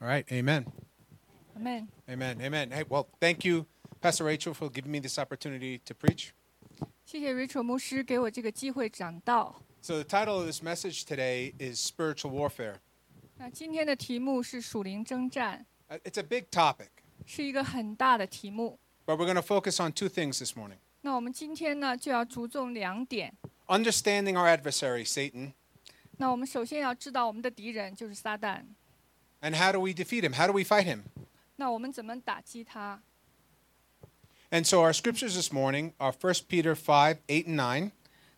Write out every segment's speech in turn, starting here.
All right. Amen. Amen。 Amen. Amen. Hey, well, thank you, Pastor Rachel, for giving me this opportunity to preach. 谢谢 Rachel 牧师给我这个机会讲道。 So, the title of this message today is Spiritual Warfare. 那今天的题目是属灵征战， Uh, It's a big topic, 是一个很大的题目。 but we're going to focus on two things this morning 那我们今天呢就要着重两点。 understanding our adversary, Satan, 那我们首先要知道我们的敌人就是撒旦。 and how do we defeat him? How do we fight him? 那我们怎么打击他？ And so, our scriptures this morning are 1 Peter 5 8 and 9.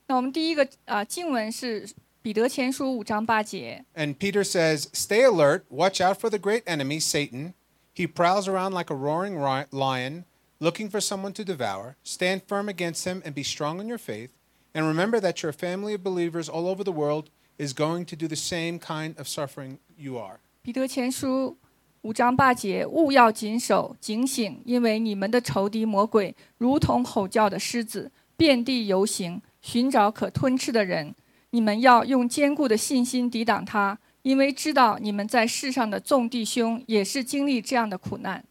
那我们第一个啊、呃经文是彼得前书五章八节。 And Peter says, Stay alert, watch out for the great enemy, Satan. He prowls around like a roaring ri- lion, looking for someone to devour. Stand firm against him and be strong in your faith. And remember that your family of believers all over the world is going to do the same kind of suffering you are. 彼得前书五章八节：勿要谨守警醒，因为你们的仇敌魔鬼如同吼叫的狮子，遍地游行，寻找可吞吃的人。你们要用坚固的信心抵挡他，因为知道你们在世上的众弟兄也是经历这样的苦难。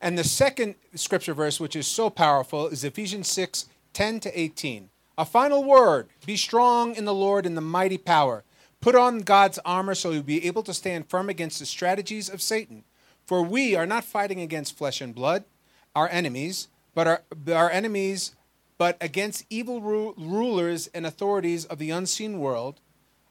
And the second scripture verse, which is so powerful, is Ephesians 6 10 to 18. A final word Be strong in the Lord in the mighty power. Put on God's armor so you'll be able to stand firm against the strategies of Satan. For we are not fighting against flesh and blood, our enemies, but our, our enemies, but against evil ru- rulers and authorities of the unseen world,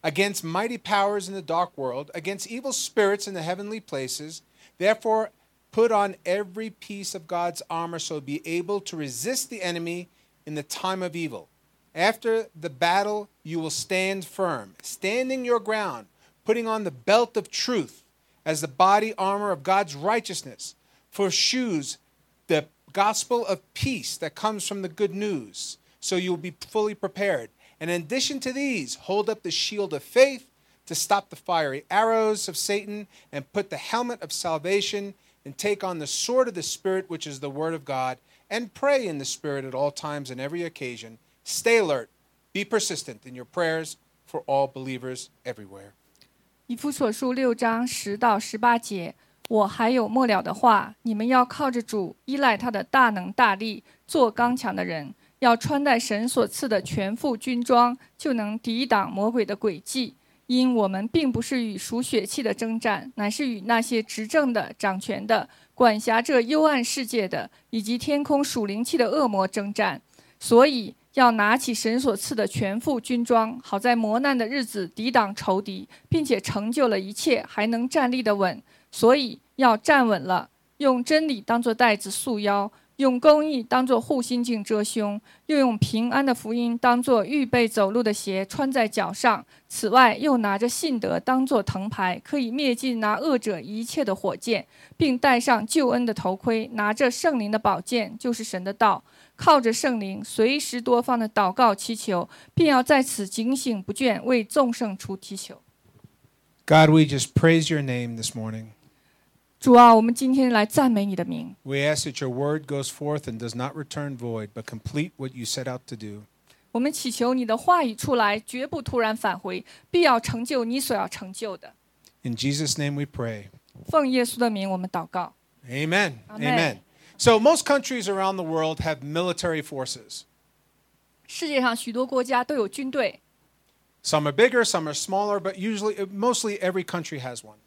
against mighty powers in the dark world, against evil spirits in the heavenly places. Therefore, put on every piece of God's armor so be able to resist the enemy in the time of evil. After the battle, you will stand firm, standing your ground, putting on the belt of truth as the body armor of God's righteousness, for shoes, the gospel of peace that comes from the good news, so you'll be fully prepared. And in addition to these, hold up the shield of faith to stop the fiery arrows of Satan, and put the helmet of salvation, and take on the sword of the Spirit, which is the Word of God, and pray in the Spirit at all times and every occasion. Stay alert, be persistent in your prayers for all believers everywhere. 以弗所书六章十到十八节，我还有末了的话，你们要靠着主，依赖他的大能大力，做刚强的人，要穿戴神所赐的全副军装，就能抵挡魔鬼的诡计。因我们并不是与属血气的征战，乃是与那些执政的、掌权的、管辖这幽暗世界的，以及天空属灵气的恶魔征战。所以要拿起神所赐的全副军装，好在磨难的日子抵挡仇敌，并且成就了一切，还能站立得稳。所以要站稳了，用真理当作带子束腰，用公义当作护心镜遮胸，又用平安的福音当作预备走路的鞋穿在脚上。此外，又拿着信德当作藤牌，可以灭尽那恶者一切的火箭，并戴上救恩的头盔，拿着圣灵的宝剑，就是神的道。靠着圣灵，随时多方的祷告祈求，并要在此警醒不倦，为众圣徒祈求。 God, we just praise your name this morning. 主啊，我们今天来赞美你的名。 We ask that your word goes forth and does not return void, but complete what you set out to do. 我们祈求你的话语出来，绝不突然返回，必要成就你所要成就的。 In Jesus' name we pray. 奉耶稣的名，我们祷告。 Amen. Amen. So, most countries around the world have military forces. 世界上许多国家都有军队， Some are bigger, some are smaller, but usually, mostly every country has one.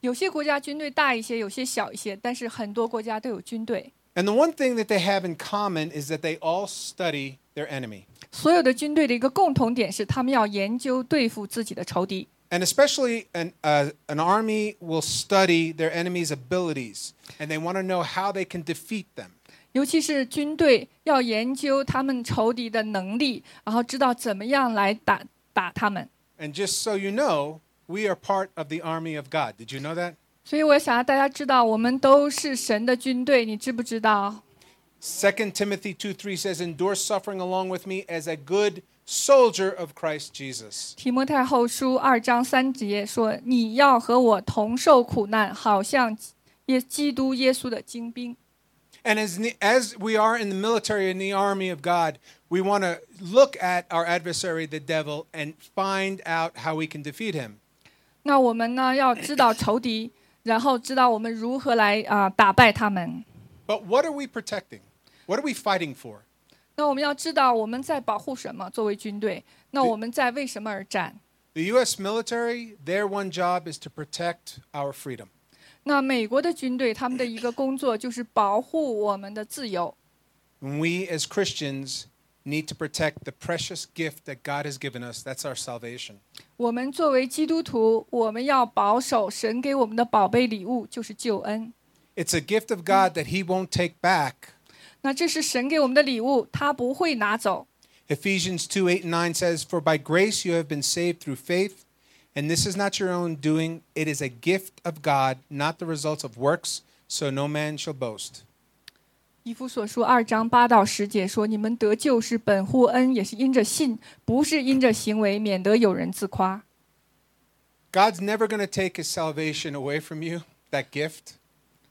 有些国家军队大一些，有些小一些，但是很多国家都有军队。 And the one thing that they have in common is that they all study their enemy. 所有的军队的一个共同点是，他们要研究对付自己的仇敌。 And especially an, uh, an army will study their enemy's abilities, and they want to know how they can defeat them. 尤其是军队要研究他们仇敌的能力，然后知道怎么样来打打他们。 And just so you know, we are part of the army of God. Did you know that? 所以我想让大家知道，我们都是神的军队，你知不知道？ 2 Timothy 2 3 says, Endure suffering along with me as a good soldier of Christ Jesus. 提摩太后书二章三节说：“你要和我同受苦难，好像耶基督耶稣的精兵。 And as, as we are in the military, in the army of God, we want to look at our adversary, the devil, and find out how we can defeat him. ”那我们呢要知道仇敌， 然后知道我们如何来啊、打败他们。 But what are we protecting? What are we fighting for? 那我们要知道我们在保护什么，作为军队，那我们在为什么而战？ The U.S. military, their one job is to protect our freedom. 那美国的军队他们的一个工作就是保护我们的自由。 And we as Christians need to protect the precious gift that God has given us. That's our salvation. 我们作为基督徒，我们要保守神给我们的宝贝礼物，就是救恩。 It's a gift of God that He won't take back. 那这是神给我们的礼物，他不会拿走。 Ephesians 2 8 and 9 says, For by grace you have been saved through faith, and this is not your own doing, it is a gift of God, not the result of works, so no man shall boast. 以弗所书二章八到十节说：“你们得救是本乎恩，也是因着信，不是因着行为，免得有人自夸。 God's never going to take His salvation away from you, that gift.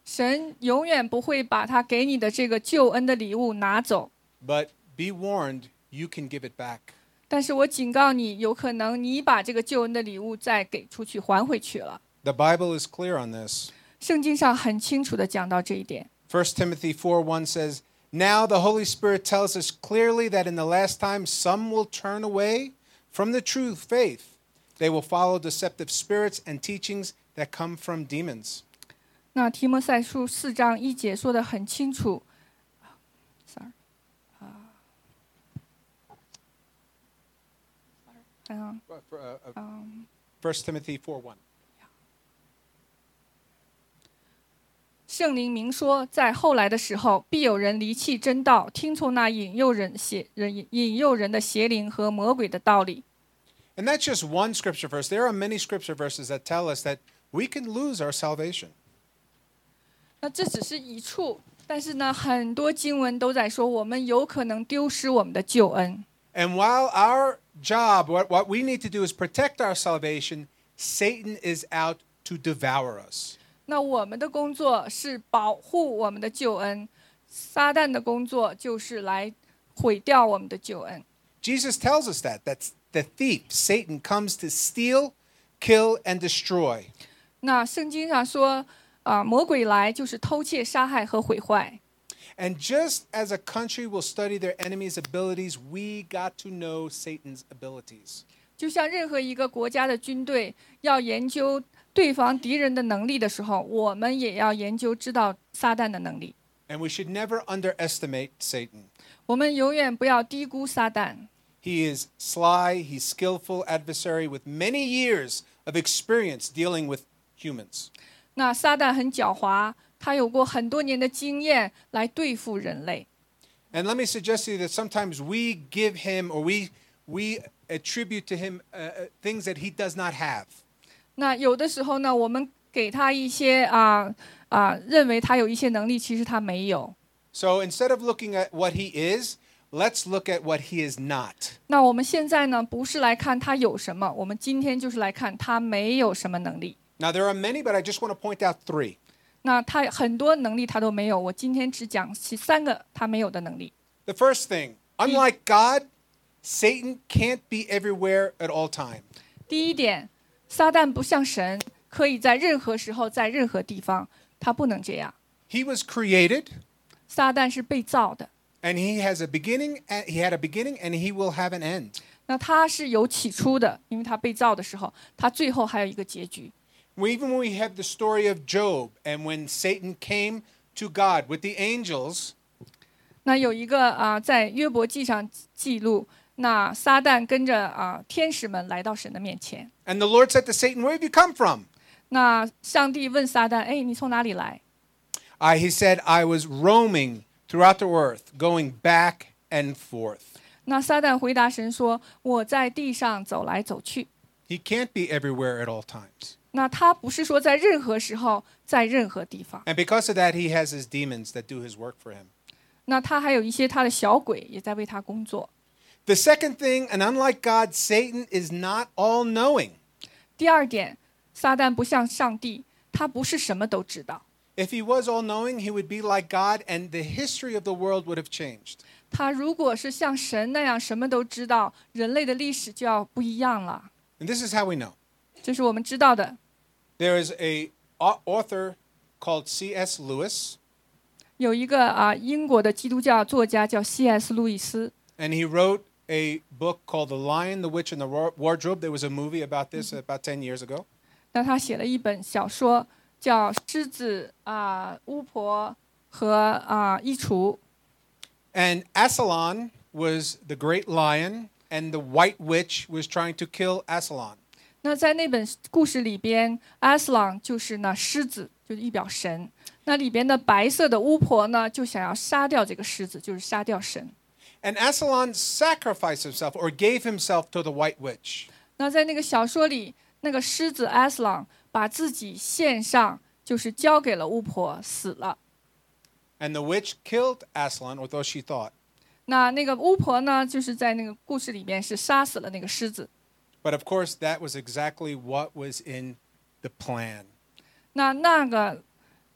神永远不会把他给你的这个救恩的礼物拿走。 But be warned, you can give it back. 但是我警告你，有可能你把这个救恩的礼物再给出去，还回去了。 The Bible is clear on this. 圣经上很清楚的讲到这一点。 1 Timothy 4 1 says, Now the Holy Spirit tells us clearly that in the last time some will turn away from the true faith. They will follow deceptive spirits and teachings that come from demons. 那提摩赛书四章一节说的很清楚。Sorry，啊，嗯 Uh, for, uh, uh, 嗯， 1 Timothy 4 1. 圣灵明说，在后来的时候，必有人离弃真道，听从那引诱人邪人引诱人的邪灵和魔鬼的道理。 And that's just one scripture verse. There are many scripture verses that tell us that we can lose our salvation. 那这只是一处，但是呢，很多经文都在说，我们有可能丢失我们的救恩。 And while our job, what, what we need to do is protect our salvation, Satan is out to devour us. 那我们的工作是保护我们的救恩，撒旦的工作就是来毁掉我们的救恩。 Jesus tells us that. That's the thief, Satan, comes to steal, kill, and destroy. 那圣经上说， 啊、魔鬼来就是偷窃、杀害和毁坏。 And just as a country will study their enemies' abilities, we got to know Satan's abilities. 就像任何一个国家的军队要研究对方敌人的能力的时候，我们也要研究知道撒旦的能力。 And we should never underestimate Satan. 我们永远不要低估撒旦。 He is sly, he's skillful adversary with many years of experience dealing with humans. 那撒旦很狡猾，他有过很多年的经验来对付人类。 And let me suggest to you that sometimes we give him or we we attribute to him uh, uh, things that he does not have. 那有的时候呢，我们给他一些啊啊、认为他有一些能力，其实他没有。 So instead of looking at what he is, let's look at what he is not. 那我们现在呢，不是来看他有什么，我们今天就是来看他没有什么能力。 Now there are many, but I just want to point out three. 那他很多能力他都没有，我今天只讲其三个他没有的能力。 The first thing, unlike God, Satan can't be everywhere at all time. 第一点，撒旦不像神，可以在任何时候在任何地方，他不能这样。 He was created 撒旦是被造的， and he has a beginning and he had a beginning and he will have an end. 那他是有起初的，因为他被造的时候，他最后还有一个结局。 We, even when we have the story of Job and when Satan came to God with the angels, 那有一个啊、在约伯记上记录，那撒旦跟着啊、天使们来到神的面前。 and the Lord said to Satan, Where have you come from? 那上帝问撒旦：“哎，你从哪里来 I, he said, I was roaming throughout the earth, going back and forth.？” 那撒旦回答神说：“我在地上走来走去。 He can't be everywhere at all times. ” 那他不是说在任何时候，在任何地方。 And because of that, he has his demons that do his work for him. 那他还有一些他的小鬼也在为他工作。 The second thing, and unlike God, Satan is not all knowing. 第二点，撒旦不像上帝，他不是什么都知道。 If he was all knowing, he would be like God, and the history of the world would have changed. 他如果是像神那样什么都知道，人类的历史就要不一样了。 And this is how we know 这是我们知道的。 there is a au- author called C.S. Lewis, 有一个啊英国的基督教作家叫 C.S. 路易斯， and he wrote a book called The Lion, the Witch, and the Wa- Wardrobe. There was a movie about this about 10 years ago. 那他写了一本小说叫《狮子啊、巫婆和啊、衣橱》。 And Aslan was the great lion, and the white witch was trying to kill Aslan. 那在那本故事里边，阿斯朗就是那狮子，就是一表神。那里边的白色的巫婆呢，就想要杀掉这个狮子，就是杀掉神。And Aslan sacrificed himself or gave himself to the white witch. 那在那个小说里，那个狮子 Aslan 把自己献上，就是交给了巫婆，死了。And the witch killed Aslan, although she thought. 那那个巫婆呢，就是在那个故事里边是杀死了那个狮子。But of course, that was exactly what was in the plan. 那那个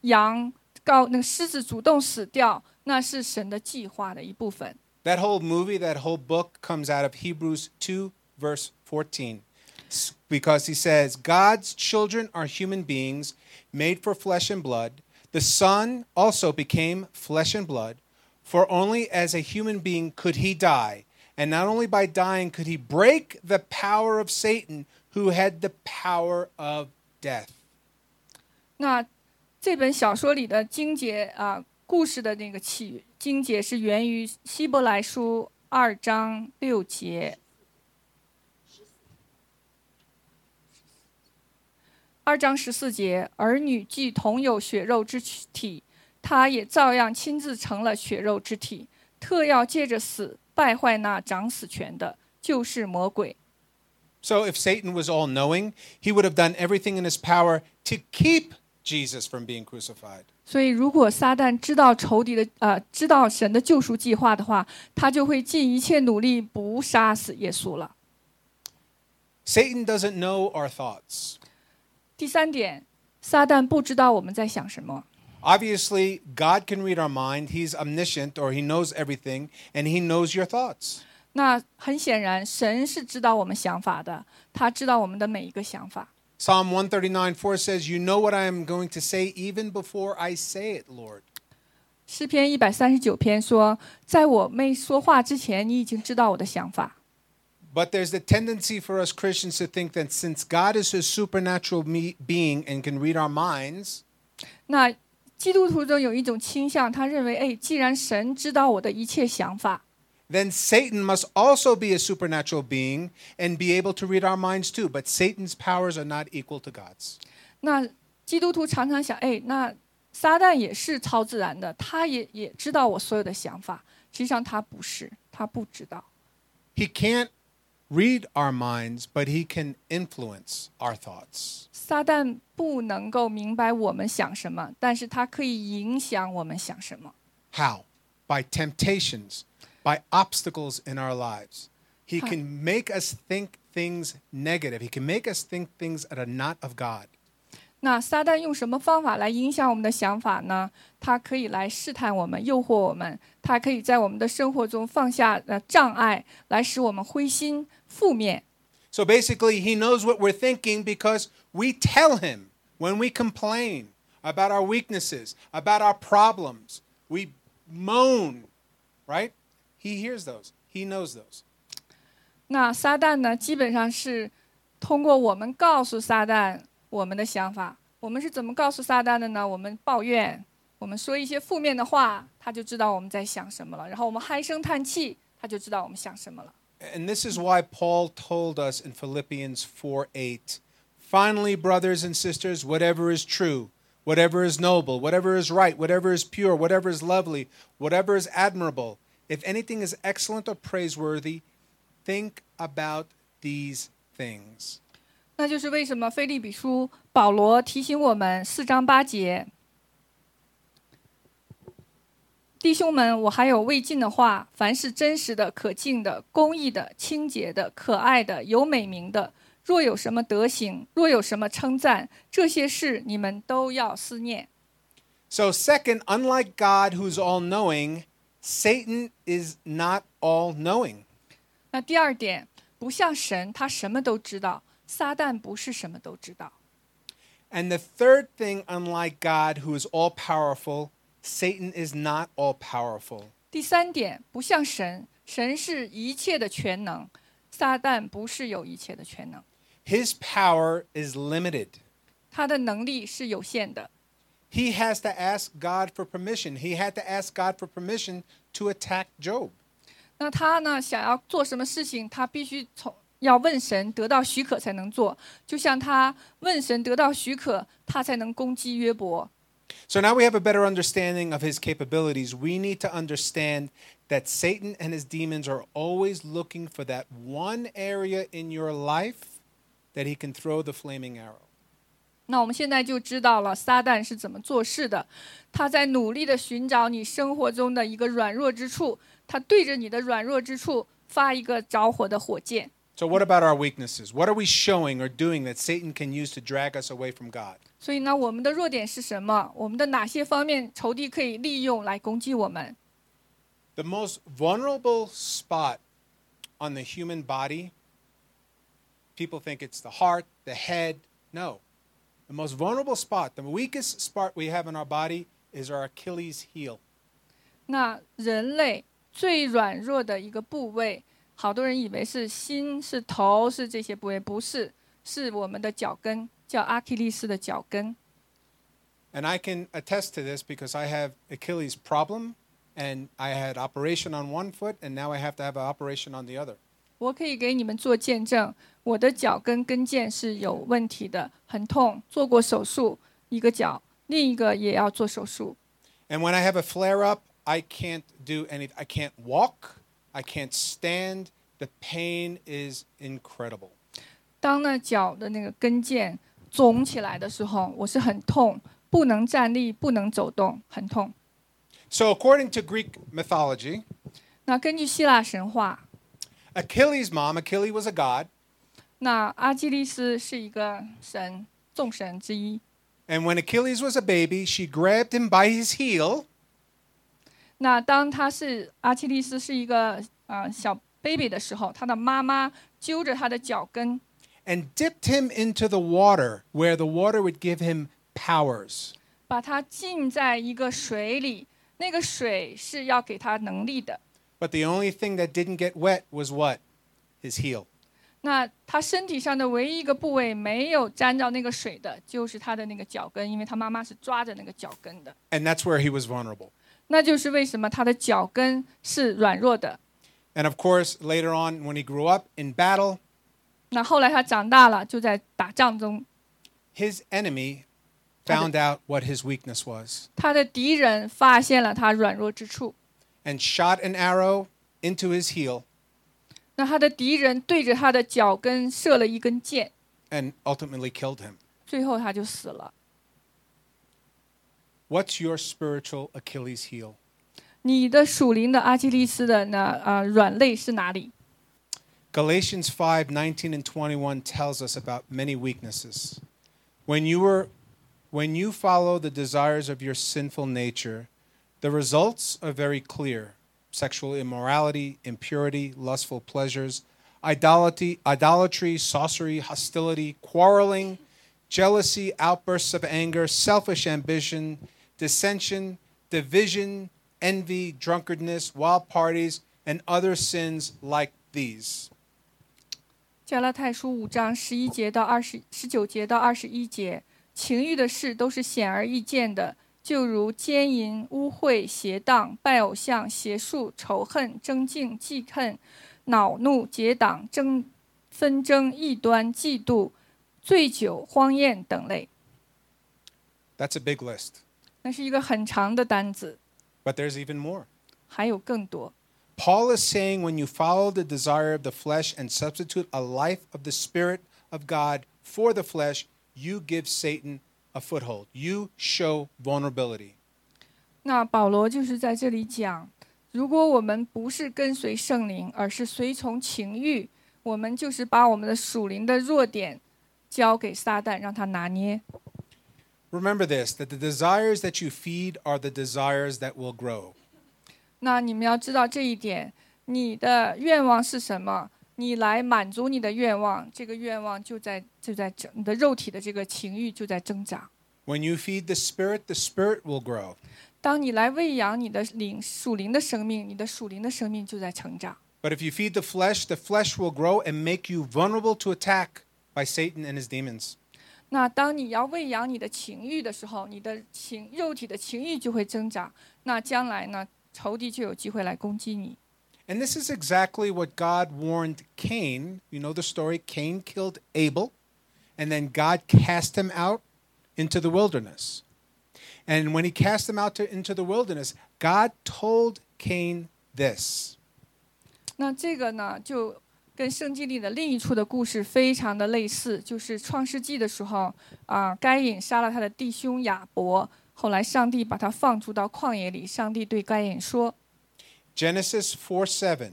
羊告那个狮子主动死掉，那是神的计划的一部分。 That whole movie, that whole book comes out of Hebrews 2, verse 14. S- Because he says, God's children are human beings made for flesh and blood. The Son also became flesh and blood, for only as a human being could he die. And not only by dying could he break the power of Satan, who had the power of death. 那这本小说里的经节啊、故事的那个起经节是源于希伯来书二章六节。二章十四节，儿女既同有血肉之体，他也照样亲自成了血肉之体，特要借着死 败坏那掌死权的，就是魔鬼。 So if Satan was all knowing, he would have done everything in his power to keep Jesus from being crucified. 所以，如果撒旦知道仇敌的呃知道神的救赎计划的话，他就会尽一切努力不杀死耶稣了。 Satan doesn't know our thoughts. 第三点，撒旦不知道我们在想什么。 Obviously, God can read our mind. He's omniscient or he knows everything and he knows your thoughts. 那很显然，神是知道我们想法的，他知道我们的每一个想法。 Psalm 139 4 says, You know what I am going to say even before I say it, Lord. 诗篇一百三十九篇说，在我没说话之前，你已经知道我的想法。 But there's the tendency for us Christians to think that since God is a supernatural me- being and can read our minds, 那 基督徒中有一种倾向，他认为，哎，既然神知道我的一切想法，then Satan must also be a supernatural being and be able to read our minds too. But Satan's powers are not equal to God's. 那基督徒常常想，哎，那撒旦也是超自然的，他也也知道我所有的想法。实际上他不是，他不知道。He can't read our minds, but he can influence our thoughts. 撒旦不能够明白我们想什么，但是他可以影响我们想什么。 How? By temptations, by obstacles in our lives. He Huh. can make us think things negative. He can make us think things that are not of God. 那撒旦用什么方法来影响我们的想法呢？他可以来试探我们，诱惑我们；他可以在我们的生活中放下呃障碍，来使我们灰心 负面。 So basically, he knows what we're thinking because we tell him when we complain about our weaknesses, about our problems. We moan, right? He hears those, he knows those. 那撒旦呢，基本上是通过我们告诉撒旦我们的想法。我们是怎么告诉撒旦的呢？我们抱怨，我们说一些负面的话，他就知道我们在想什么了。然后我们唉声叹气，他就知道我们想什么了。 And this is why Paul told us in Philippians 4 8 Finally, brothers and sisters, whatever is true, whatever is noble, whatever is right, whatever is pure, whatever is lovely, whatever is admirable, if anything is excellent or praiseworthy, think about these things. 那就是为什么菲利比书保罗提醒我们四章八节， 弟兄们，我还有未尽的话：凡是真实的、可敬的、公义的、清洁的、可爱的、有美名的，若有什么德行，若有什么称赞，这些事你们都要思念。So, second, unlike God who's all knowing, Satan is not all knowing. 那第二点，不像神，他什么都知道；撒旦不是什么都知道。And the third thing, unlike God, who is all powerful, Satan is not all powerful. 第三点，不像神，神是一切的全能，撒旦不是有一切的全能， His power is limited. 他的能力是有限的。 He has to ask God for permission. He had to ask God for permission to attack Job. 那他呢，想要做什么事情，他必须从要问神得到许可才能做，就像他问神得到许可，他才能攻击约伯。 So now we have a better understanding of his capabilities. We need to understand that Satan and his demons are always looking for that one area in your life that he can throw the flaming arrow. 那我们现在就知道了撒旦是怎么做事的，他在努力的寻找你生活中的一个软弱之处，他对着你的软弱之处发一个着火的火箭。 So, what about our weaknesses? What are we showing or doing that Satan can use to drag us away from God? 所以呢，我们的弱点是什么？我们的哪些方面仇敌可以利用来攻击我们？ The most vulnerable spot on the human body, people think it's the heart, the head. No. The most vulnerable spot, the weakest spot we have in our body is our Achilles heel. 那人类最软弱的一个部位， 好多人以为是心、是头、是这些部位，不是，是我们的脚跟，叫阿基利斯的脚跟。And I can attest to this because I have Achilles problem and I had operation on one foot and now I have to have an operation on the other. 我可以给你们做见证，我的脚跟跟腱是有问题的，很痛，做过手术，一个脚，另一个也要做手术。And when I have a flare up, I can't do anything. I can't walk. I can't stand. The pain is incredible. 当那脚的那个跟腱肿起来的时候，我是很痛，不能站立，不能走动，很痛。 So, according to Greek mythology, 那根据希腊神话， Achilles' mom, Achilles was a god, 那阿基利斯是一个神，众神之一。 and when Achilles was a baby, she grabbed him by his heel 那当他是阿基利斯是一个呃小 baby 的时候，他的妈妈揪着他的脚跟， and dipped him into the water, where the water would give him powers. 把他浸在一个水里，那个水是要给他能力的。 But the only thing that didn't get wet was what? His heel. 那他身体上的唯一一个部位没有沾着那个水的，就是他的那个脚跟，因为他妈妈是抓着那个脚跟的。 And that's where he was vulnerable. 那就是为什么他的脚跟是软弱的。 And of course, later on, when he grew up in battle, 那后来他长大了，就在打仗中， his enemy found out what his weakness was 他的敌人发现了他软弱之处。 and shot an arrow into his heel 那他的敌人对着他的脚跟射了一根箭， and ultimately killed him. 最后他就死了。 What's your spiritual Achilles heel? 你的属灵的阿基利斯的呢？呃，软肋是哪里？ Galatians 5 19 and 21 tells us about many weaknesses. When you were when you follow the desires of your sinful nature, the results are very clear. Sexual immorality, impurity, lustful pleasures, idolatry, idolatry, sorcery, hostility, quarreling, jealousy, outbursts of anger, selfish ambition, dissension, division, envy, drunkenness, wild parties, and other sins like these. 加拉太书五章十一节到二十十九节到二十一节，情欲的事都是显而易见的，就如奸淫、污秽、邪荡、拜偶像、邪术、仇恨、争竞、忌恨、恼怒、结党、争纷争、异端、嫉妒、醉酒、荒宴等类。 That's a big list. 那是一个很长的单子， But there's even more. 还有更多。 Paul is saying when you follow the desire of the flesh and substitute a life of the Spirit of God for the flesh, you give Satan a foothold. You show vulnerability. 那保罗就是在这里讲，如果我们不是跟随圣灵，而是随从情欲，我们就是把我们的属灵的弱点交给撒旦，让他拿捏。 Remember this that the desires that you feed are the desires that will grow. 那你们要知道这一点，你的愿望是什么？ 你来满足你的愿望，这个愿望就在就在整你的肉体的这个情欲就在增长。 When you feed the Spirit, the Spirit will grow. 当你来喂养你的灵属灵的生命，你的属灵的生命就在成长。 But if you feed the flesh, the flesh will grow and make you vulnerable to attack by Satan and his demons. 那当你要喂养你的情欲的时候，你的情肉体的情欲就会增长。那将来呢，仇敌就有机会来攻击你。 And this is exactly what God warned Cain. You know the story Cain killed Abel, and then God cast him out into the wilderness. And when he cast him out to, into the wilderness, God told Cain this 那这个呢，就 跟圣经里的另一处的故事非常的类似，就是创世纪的时候啊，该隐杀了他的弟兄亚伯，后来上帝把他放逐到旷野里，上帝对该隐说。 Genesis 4 7.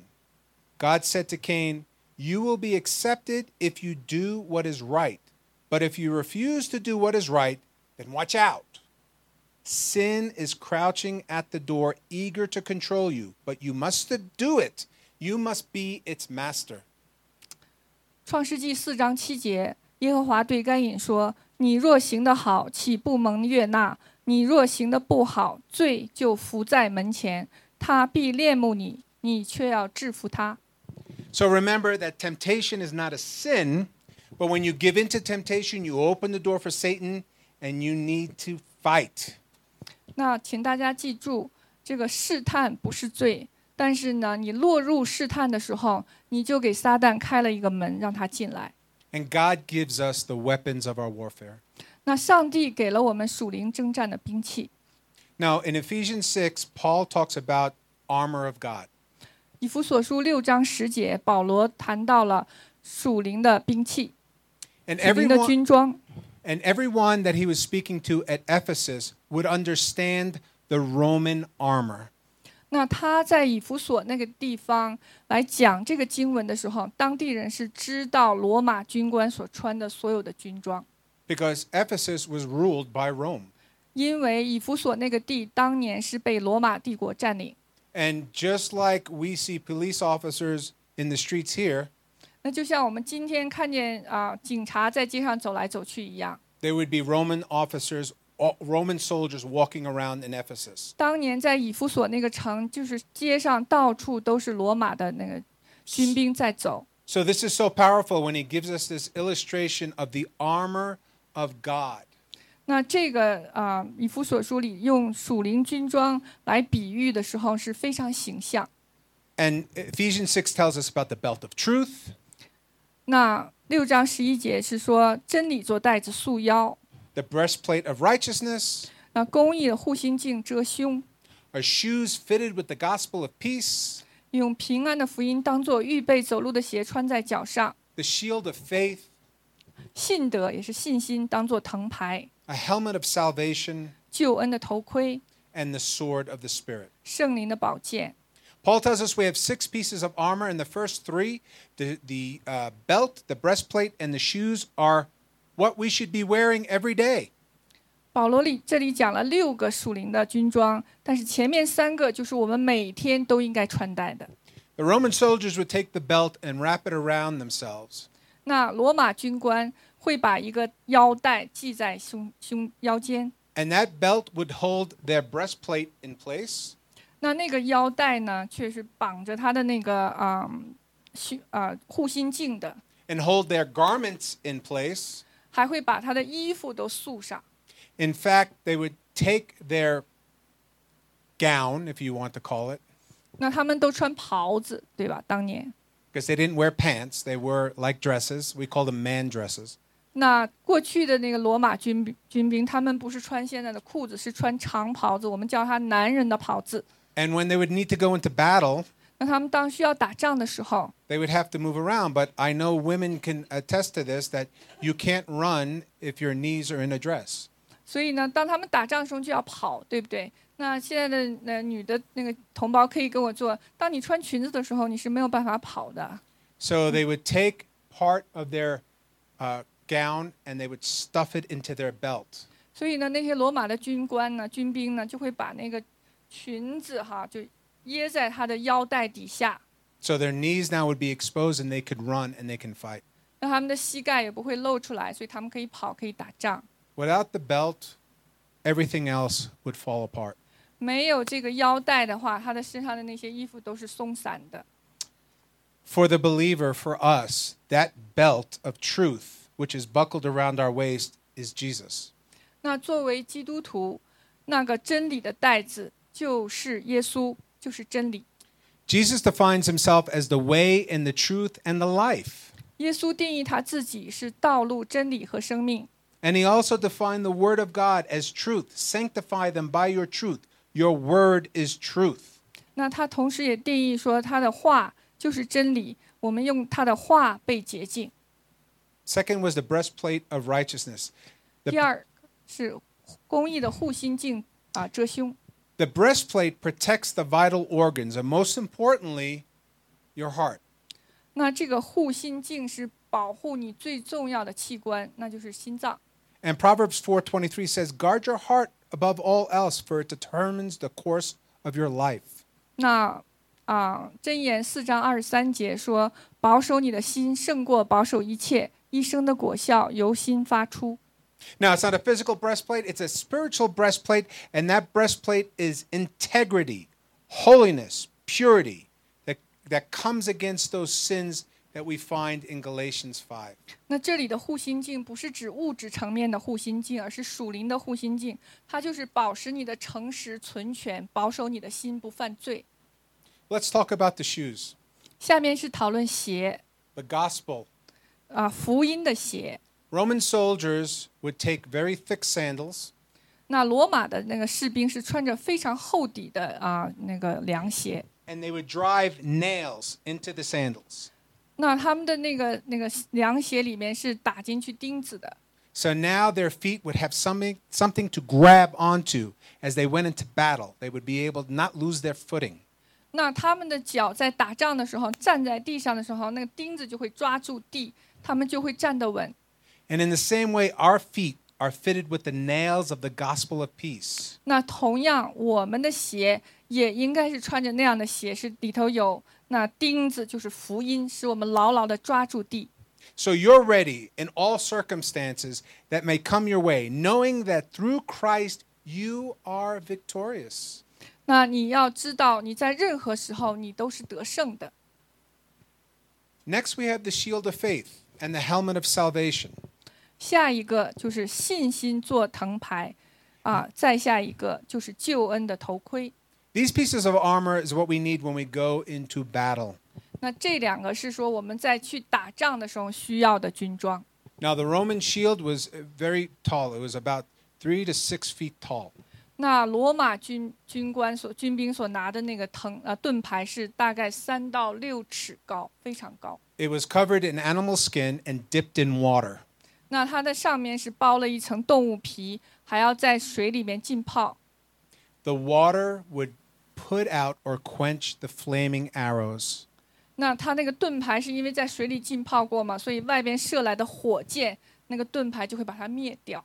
God said to Cain, You will be accepted if you do what is right. But if you refuse to do what is right, then watch out. Sin is crouching at the door, eager to control you, but you must do it. You must be its master. 创世纪四章七节，耶和华对该隐说：“你若行得好，岂不蒙悦纳？你若行得不好，罪就伏在门前，他必恋慕你，你却要制服他。” So remember that temptation is not a sin, but when you give in to temptation, you open the door for Satan and you need to fight. 那请大家记住，这个试探不是罪，但是呢，你落入试探的时候，你就给撒旦开了一个门，让他进来。 And God gives us the weapons of our warfare. 那上帝给了我们属灵征战的兵器。 Now, in Ephesians 6, Paul talks about armor of God. 以弗所书六章十节，保罗谈到了属灵的兵器， And 属灵的 everyone, 军装。 and everyone that he was speaking to at Ephesus would understand the Roman armor. 那他在以弗所那个地方来讲这个经文的时候，当地人是知道罗马军官所穿的所有的军装， Because Ephesus was ruled by Rome. 因为以弗所那个地当年是被罗马帝国占领。 And just like we see police officers in the streets here, 那就像我们今天看见啊、警察在街上走来走去一样。 there would be Roman officers, o- Roman soldiers walking around in Ephesus. 当年在以弗所那个城，就是街上到处都是罗马的那个军兵在走。 So this is so powerful when he gives us this illustration of the armor of God. 那这个啊、以弗所书里用属灵军装来比喻的时候是非常形象。 And Ephesians 6 tells us about the belt of truth, 那六章十一节是说真理做带子束腰， the breastplate of righteousness, 那公义的护心镜遮胸， our shoes fitted with the gospel of peace, 用平安的福音当做预备走路的鞋穿在脚上， the shield of faith, 信德也是信心当做藤牌， a helmet of salvation, 救恩的头盔， and the sword of the Spirit. 圣灵的宝剑。 Paul tells us we have six pieces of armor, and the first three, the, the uh, belt, the breastplate, and the shoes, are what we should be wearing every day. 保罗里这里讲了六个属灵的军装，但是前面三个就是我们每天都应该穿戴的。 The Roman soldiers would take the belt and wrap it around themselves. 那罗马军官会把一个腰带系在胸胸腰间， And that belt would hold their breastplate in place. 那那个腰带呢，却是绑着他的那个啊胸啊护心镜的， and hold their garments in place. 还会把他的衣服都束上。 In fact, they would take their gown, if you want to call it, 那他们都穿袍子，对吧？当年， because they didn't wear pants, they were like dresses. We call them man dresses. 那过去的那个罗马军兵军兵，他们不是穿现在的裤子，是穿长袍子，我们叫它男人的袍子。 And when they would need to go into battle, 那 他们当需要打仗的时候， they would have to move around. But I know women can attest to this that you can't run if your knees are in a dress. 所以呢，当他们打仗的时候就要跑，对不对？那现在的呃女的那个同胞可以跟我做，当你穿裙子的时候，你是没有办法跑的。 So they would take part of their uh, gown and they would stuff it into their belt. 所以呢，那些罗马的军官呢、军兵呢，就会把那个裙子哈就 掖在他的腰带底下。 So their knees now would be exposed and they could run and they can fight. 那他们的膝盖也不会露出来，所以他们可以跑，可以打仗。 Without the belt, everything else would fall apart. 没有这个腰带的话，他的身上的那些衣服都是松散的。 For the believer, for us, that belt of truth, which is buckled around our waist, is Jesus. 那作为基督徒，那个真理的带子就是耶稣， 就是真理。 Jesus defines himself as the way and the truth and the life. 耶稣定义他自己是道路、真理和生命。 And he also defined the word of God as truth. Sanctify them by your truth. Your word is truth. 那他同时也定义说，他的话就是真理，我们用他的话被洁净。 Second was the breastplate of righteousness. The, 第二是公义的护心镜啊，遮胸。 the breastplate protects the vital organs, and most importantly, your heart. 那这个护心镜是保护你最重要的器官，那就是心脏。 And Proverbs 4:23 says, "Guard your heart above all else, for it determines the course of your life." 那啊，箴言四章二十三节说：“保守你的心胜过保守一切，一生的果效由心发出。 Now, it's not a physical breastplate, it's a spiritual breastplate, and that breastplate is integrity, holiness, purity that, that comes against those sins that we find in Galatians 5. ”那这里的护心镜不是指物质层面的护心镜，而是属灵的护心镜，它就是保持你的诚实存全，保守你的心不犯罪。 Let's talk about the shoes. 下面是讨论鞋 The gospel. 啊，福音的鞋。 Roman soldiers would take very thick sandals 那罗马的那个士兵是穿着非常厚底的啊那个凉鞋， and they would drive nails into the sandals. 那他们的那个那个凉鞋里面是打进去钉子的， So now their feet would have something, something to grab onto as they went into battle. They would be able to not lose their footing. 那他们的脚在打仗的时候站在地上的时候，那个钉子就会抓住地，他们就会站得稳。 And in the same way, our feet are fitted with the nails of the gospel of peace. 那同样，我们的鞋也应该是穿着那样的鞋，是里头有那钉子，就是福音，使我们牢牢的抓住地。 So you're ready in all circumstances that may come your way, knowing that through Christ you are victorious. 那你要知道，你在任何时候你都是得胜的。 Next, we have the shield of faith and the helmet of salvation. 下一个就是信心做藤牌，啊，再下一个就是救恩的头盔。 These pieces of armor is what we need when we go into battle. 那这两个是说我们在去打仗的时候需要的军装。 Now, the Roman shield was uh, very tall, it was about three to six feet tall. 那罗马军军官所军兵所拿的那个藤呃盾牌是大概三到六尺高，非常高。 It was covered in animal skin and dipped in water. 那它的上面是包了一层动物皮，还要在水里面浸泡。The water would put out or quench the flaming arrows. 那它那个盾牌是因为在水里浸泡过嘛，所以外边射来的火箭，那个盾牌就会把它灭掉。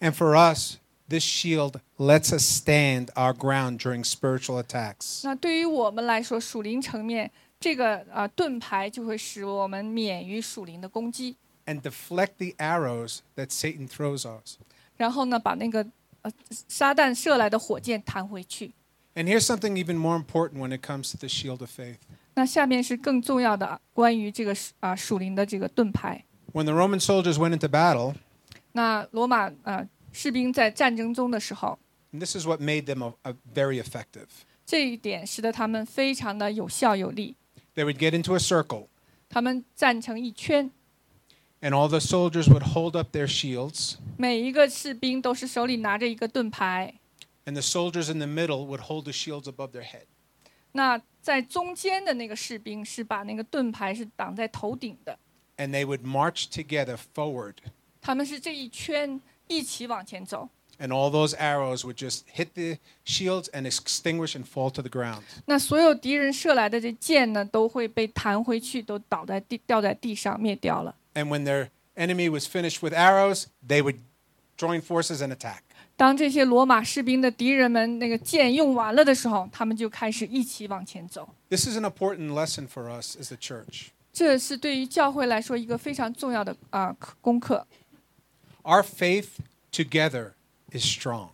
And for us, this shield lets us stand our ground during spiritual attacks. 那对于我们来说，属灵层面，这个啊盾牌就会使我们免于属灵的攻击，and deflect the arrows that Satan throws us. 然后呢，把那个呃撒旦射来的火箭弹回去。 And here's something even more important when it comes to the shield of faith. 那下面是更重要的关于这个啊属灵的这个盾牌。 When the Roman soldiers went into battle, 那罗马啊士兵在战争中的时候， and this is what made them a, a very effective. 这一点使得他们非常的有效有力。 They would get into a circle, 他们站成一圈， and all the soldiers would hold up their shields, 每一个士兵都是手里拿着一个盾牌。 and the soldiers in the middle would hold the shields above their head. 那在中间的那个士兵是把那个盾牌是挡在头顶的， And they would march together forward, 他们是这一圈一起往前走。 and all those arrows would just hit the shields and extinguish and fall to the ground. 那所有敌人射来的这箭呢，都会被弹回去，都倒在地，掉在地上灭掉了。 And when their enemy was finished with arrows, they would join forces and attack. 当这些罗马士兵的敌人们那个剑用完了的时候，他们就开始一起往前走。 This is an important lesson for us as the church. 这是对于教会来说一个非常重要的啊、课功课。 Our faith together is strong.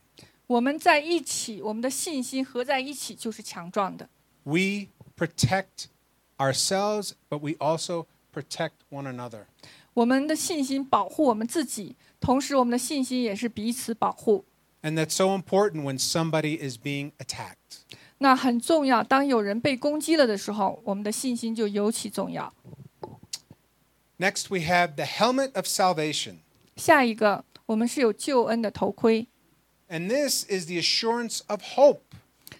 我们在一起，我们的信心合在一起就是强壮的。 We protect ourselves, but we also protect one another. 我们的信心保护我们自己，同时我们的信心也是彼此保护。 And that's so important when somebody is being attacked. 那很重要。当有人被攻击了的时候，我们的信心就尤其重要。 Next, we have the helmet of salvation. 下一个，我们是有救恩的头盔。 And this is the assurance of hope.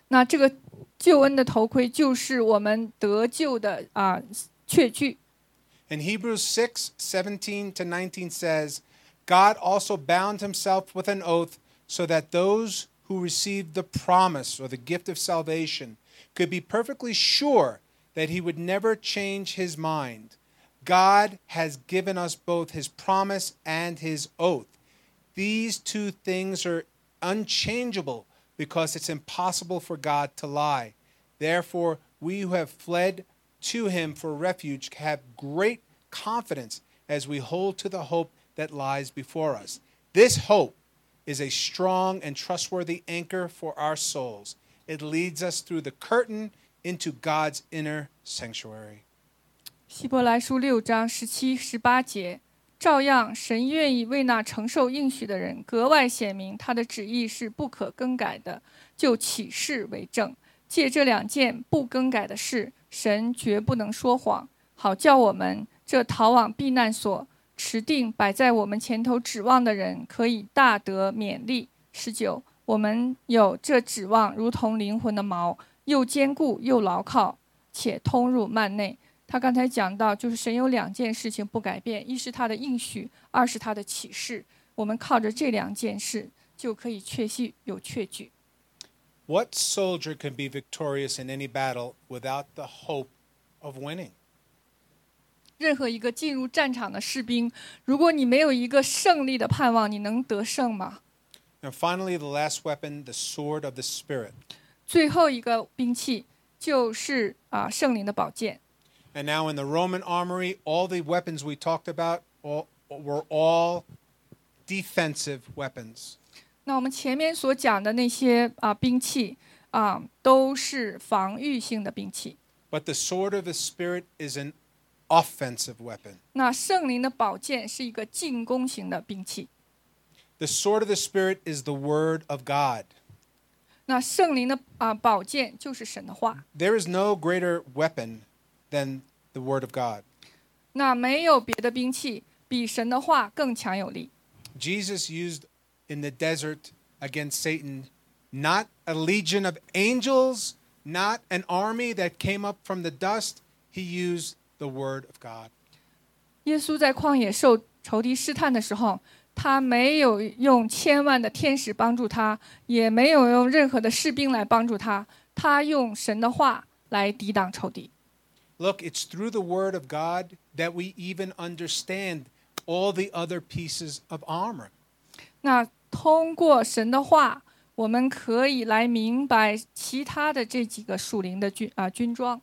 那这个救恩的头盔就是我们得救的啊、确据。 In Hebrews 6 17 to 19 says, God also bound himself with an oath so that those who received the promise or the gift of salvation could be perfectly sure that he would never change his mind. God has given us both his promise and his oath. These two things are unchangeable because it's impossible for God to lie. Therefore, we who have fled to him for refuge have great confidence as we hold to the hope that lies before us. This hope is a strong and trustworthy anchor for our souls. It leads us through the curtain into God's inner sanctuary. 希伯来书六章十七、十八节，照样，神愿意为那承受应许的人格外显明他的旨意是不可更改的，就起誓为证。借这两件不更改的事， 神绝不能说谎，好叫我们这逃往避难所、持定摆在我们前头指望的人，可以大得勉励。十九，我们有这指望，如同灵魂的锚，又坚固又牢靠，且通入幔内。他刚才讲到，就是神有两件事情不改变，一是他的应许，二是他的启示。我们靠着这两件事，就可以确信有确据。What soldier can be victorious in any battle without the hope of winning? 任何一个进入战场的士兵，如果你没有一个胜利的盼望，你能得胜吗？ And finally, the last weapon, the sword of the Spirit. 最后一个兵器就是啊圣灵的宝剑。 And now in the Roman armory, all the weapons we talked about all, were all defensive weapons. 那我们前面所讲的那些啊兵器啊，都是防御性的兵器。 But the sword of the Spirit is an offensive weapon. 那圣灵的宝剑是一个进攻型的兵器。 The sword of the Spirit is the Word of God. 那圣灵的啊宝剑就是神的话。 There is no greater weapon than the Word of God. 那没有别的兵器比神的话更强有力。 Jesus used in the desert against Satan not a legion of angels, not an army that came up from the dust. He used the Word of God. 耶稣在旷野受仇敌试探的时候，他没有用千万的天使帮助他，也没有用任何的士兵来帮助他，他用神的话来抵挡仇敌。 Look, it's through the Word of God that we even understand all the other pieces of armor. 那 通过神的话，我们可以来明白其他的这几个属灵的军啊、军装。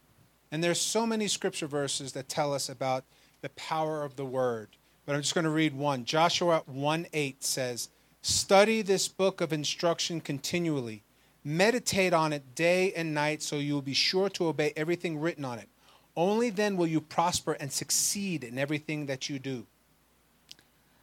And there's so many scripture verses that tell us about the power of the word. But I'm just going to read one. Joshua 1 8 says, Study this book of instruction continually. Meditate on it day and night so you will be sure to obey everything written on it. Only then will you prosper and succeed in everything that you do.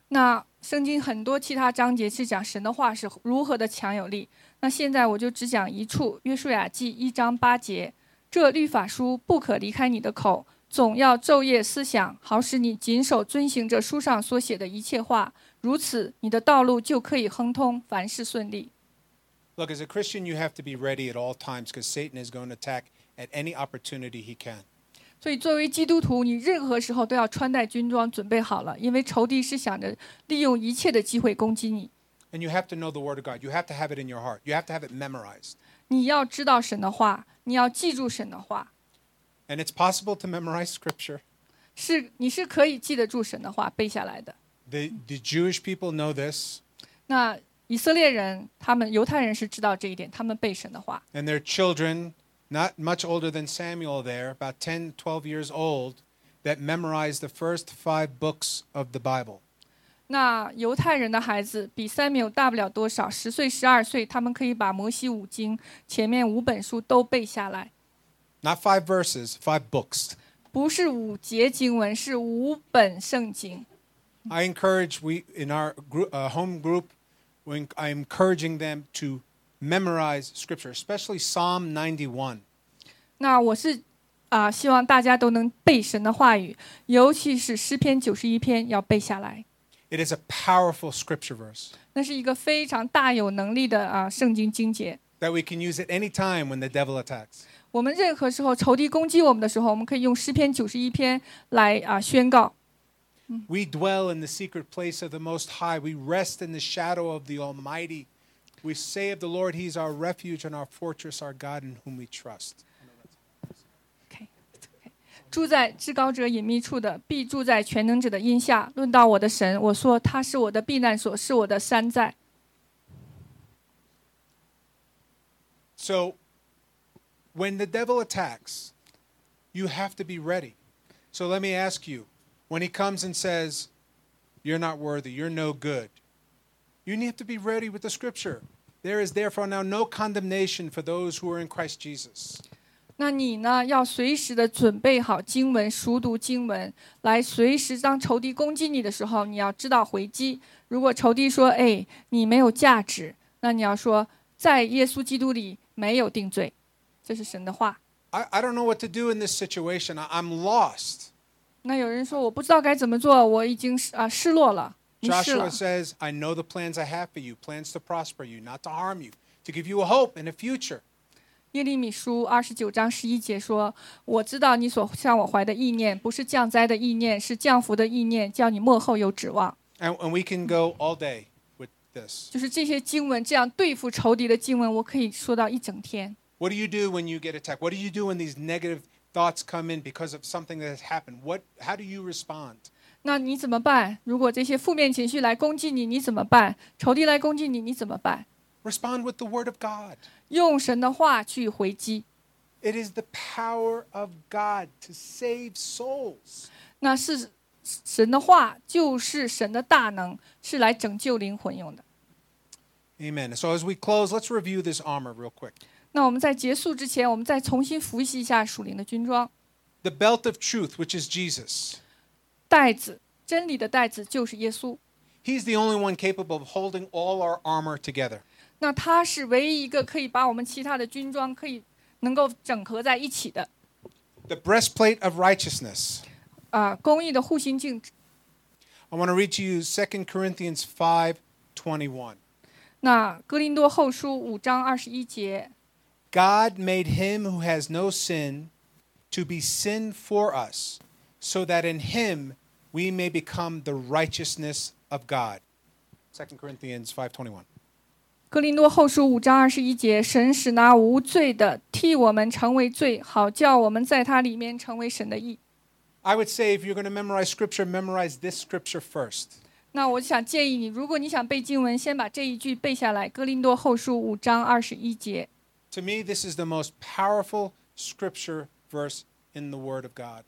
那 圣经很多其他章节是讲神的话是如何的强有力。那现在我就只讲一处，约书亚记一章八节：这律法书不可离开你的口，总要昼夜思想，好使你谨守遵行这书上所写的一切话。如此，你的道路就可以亨通，凡事顺利。 Look, as a Christian, you have to be ready at all times because Satan is going to attack at any opportunity he can. 所以，作为基督徒，你任何时候都要穿戴军装，准备好了，因为仇敌是想着利用一切的机会攻击你。And you have to know the Word of God. You have to have it in your heart. You have to have it memorized. 你要知道神的话，你要记住神的话，And it's possible to memorize Scripture. 是你是可以记得住神的话背下来的。The, the Jewish people know this. 那以色列人，他们犹太人是知道这一点，他们背神的话。And their children, not much older than Samuel there, about 10, 12 years old, that memorized the first five books of the Bible. 那犹太人的孩子比塞缪大不了多少，十岁、十二岁，他们可以把摩西五经前面五本书都背下来， Not five verses, five books. 不是五节经文，是五本圣经。 I encourage we in our group, uh, home group, when I'm encouraging them to memorize scripture, especially Psalm 91. 那我是啊、希望大家都能背神的话语，尤其是诗篇九十一篇要背下来。 It is a powerful scripture verse 那是一个非常大有能力的啊、圣经经节。 that we can use at any time when the devil attacks. 我们任何时候仇敌攻击我们的时候，我们可以用诗篇九十一篇来啊、宣告。 We dwell in the secret place of the Most High. We rest in the shadow of the Almighty. We say of the Lord, He's our refuge and our fortress, our God in whom we trust. OK，住在至高者隐秘处的，必住在全能者的荫下。论到我的神，我说他是我的避难所，是我的山寨。 So, when the devil attacks, you have to be ready. So, let me ask you when he comes and says, You're not worthy, you're no good, you need to be ready with the scripture. There is therefore now no condemnation for those who are in Christ Jesus. 那你呢，要随时的准备好经文，熟读经文，来随时当仇敌攻击你的时候，你要知道回击。如果仇敌说：“哎，你没有价值”，那你要说：“在耶稣基督里没有定罪。”这是神的话。 I, I don't know what to do in this situation. I, I'm lost. 那有人说：“我不知道该怎么做，我已经是啊失落了，迷失了 Joshua。says, I know the plans I have for you plans to prosper you, not to harm you, to give you a hope and a future. ”耶利米书二十九章十一节说：“我知道你所向我怀的意念，不是降灾的意念，是降福的意念，叫你幕后有指望。” And, and we can go all day with this. 就是这些经文，这样对付仇敌的经文，我可以说到一整天。 What do you do when you get attacked? What do you do when these negative thoughts come in because of something that has happened? What, how do you respond? 那你怎么办？如果这些负面情绪来攻击你，你怎么办？仇敌来攻击你，你怎么办？ Respond with the Word of God. 用神的话去回击。 It is the power of God to save souls. 那是神的话，就是神的大能，是来拯救灵魂用的。 Amen. So as we close, let's review this armor real quick. 那我们在结束之前，我们再重新复习一下属灵的军装。 The belt of truth, which is Jesus. 带子，真理的带子就是耶稣。 He's the only one capable of holding all our armor together. 那他是唯一一个可以把我们其他的军装可以能够整合在一起的。 The breastplate of righteousness. 啊、公义的护心镜 I want to read to you 2 Corinthians 5:21. 那哥林多后书五章二十一节， God made him who has no sin to be sin for us, so that in him we may become the righteousness of God. 2 Corinthians 5:21. 哥林多后书五章二十一节，神使那无罪的替我们成为罪，好叫我们在他里面成为神的义。 I would say if you're going to memorize scripture, memorize this scripture first. 那我想建议你，如果你想背经文，先把这一句背下来。哥林多后书五章二十一节， To me, this is the most powerful scripture verse in the Word of God.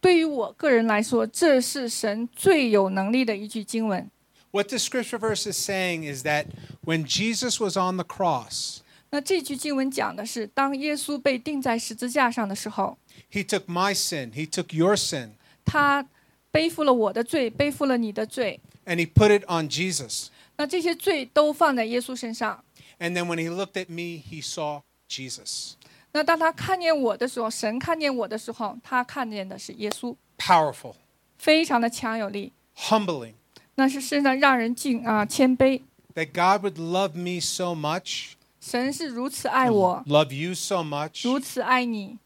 对于我个人来说，这是神最有能力的一句经文。 What this scripture verse is saying is that when Jesus was on the cross, 那这句经文讲的是，当耶稣被钉在十字架上的时候， he took my sin, he took your sin, 他背负了我的罪，背负了你的罪。 and he put it on Jesus. 那这些罪都放在耶稣身上。 And then when he looked at me, he saw Jesus. 那当他看见我的时候，神看见我的时候，他看见的是耶稣， Powerful, 非常的强有力。 humbling, 那是真的让人敬啊谦卑。 that God would love me so much, 神是如此爱我， love you so much, 如此爱你，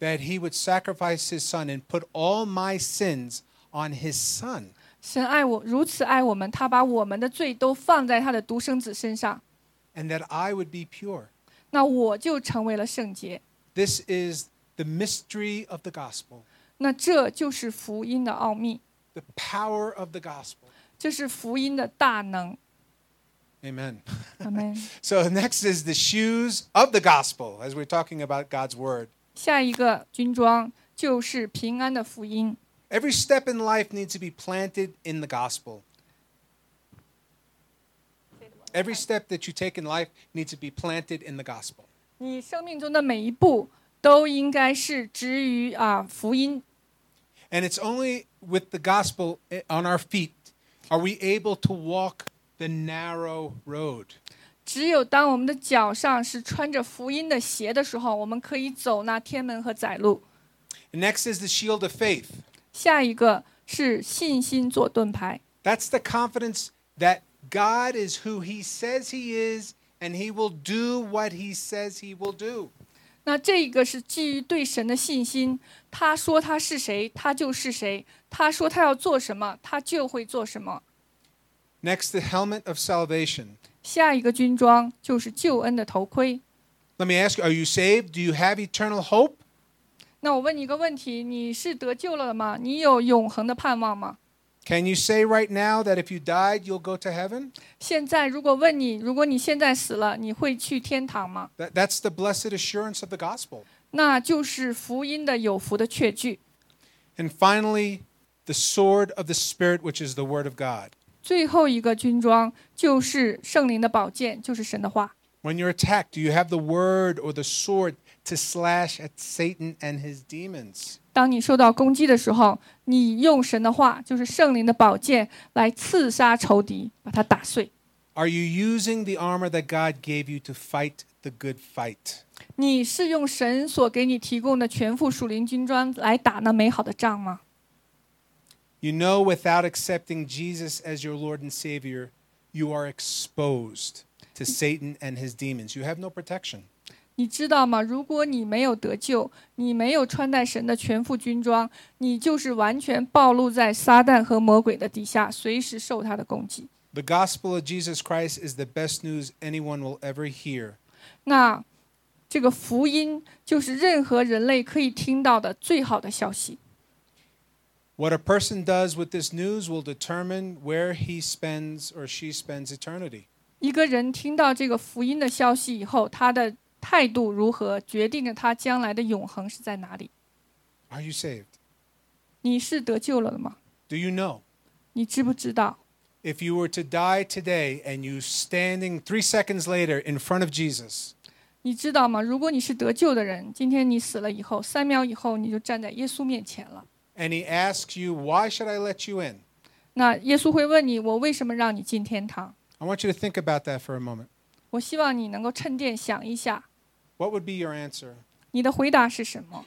that he would sacrifice his son and put all my sins on his son. 神爱我，如此爱我们，他把我们的罪都放在他的独生子身上， and that I would be pure. 那我就成为了圣洁。 This is the mystery of the gospel, 那这就是福音的奥秘， the power of the gospel. 这是福音的大能。 Amen. 阿门。 So next is the shoes of the gospel as we're talking about God's word. 下一个军装就是平安的福音。 Every step in life needs to be planted in the gospel. Every step that you take in life needs to be planted in the gospel. 你生命中的每一步都应该是植于啊福音。 And it's only with the gospel eh, on our feet are we able to walk the narrow road. 只有当我们的脚上是穿着福音的鞋的时候，我们可以走那天门和窄路。 And next is the shield of faith. 下一个是信心做盾牌， That's the confidence that God is who he says he is and he will do what he says he will do. 那这个是基于对神的信心。他说他是谁，他就是谁；他说他要做什么，他就会做什么。 Next, the helmet of salvation. 下一个军装就是救恩的头盔。 Let me ask you, are you saved? Do you have eternal hope? 那我问你一个问题：你是得救了吗？你有永恒的盼望吗？ Can you say right now that if you died, you'll go to heaven? 现在如果问你，如果你现在死了，你会去天堂吗？ That, that's the blessed assurance of the gospel. 那就是福音的有福的确据。 And finally, the sword of the Spirit, which is the word of God. 最后一个军装就是圣灵的宝剑，就是神的话。 When you're attacked, do you have the word or the sword to slash at Satan and his demons? 当你受到攻击的时候，你用神的话，就是圣灵的宝剑，来刺杀仇敌，把他打碎。 Are you using the armor that God gave you to fight the good fight? 你是用神所给你提供的全副属灵军装来打那美好的仗吗？ You know, without accepting Jesus as your Lord and Savior, you are exposed to Satan and his demons. You have no protection. 你知道吗？如果你没有得救，你没有穿戴神的全副军装，你就是完全暴露在撒旦和魔鬼的底下，随时受他的攻击。 The gospel of Jesus Christ is the best news anyone will ever hear. 那这个福音就是任何人类可以听到的最好的消息。 What a person does with this news will determine where he spends or she spends eternity. 一个人听到这个福音的消息以后，他的 态度如何，决定着他将来的永恒是在哪里。 Are you saved? 你是得救了的吗？ Do you know? 你知不知道？ If you were to die today and you standing three seconds later in front of Jesus, 你知道吗？如果你是得救的人，今天你死了以后，三秒以后你就站在耶稣面前了。 and he asks you, Why should I let you in? 那耶稣会问你：“我为什么让你进天堂 I want you to think about that for a moment.？” 我希望你能够沉淀想一下， What would be your answer? 你的回答是什么？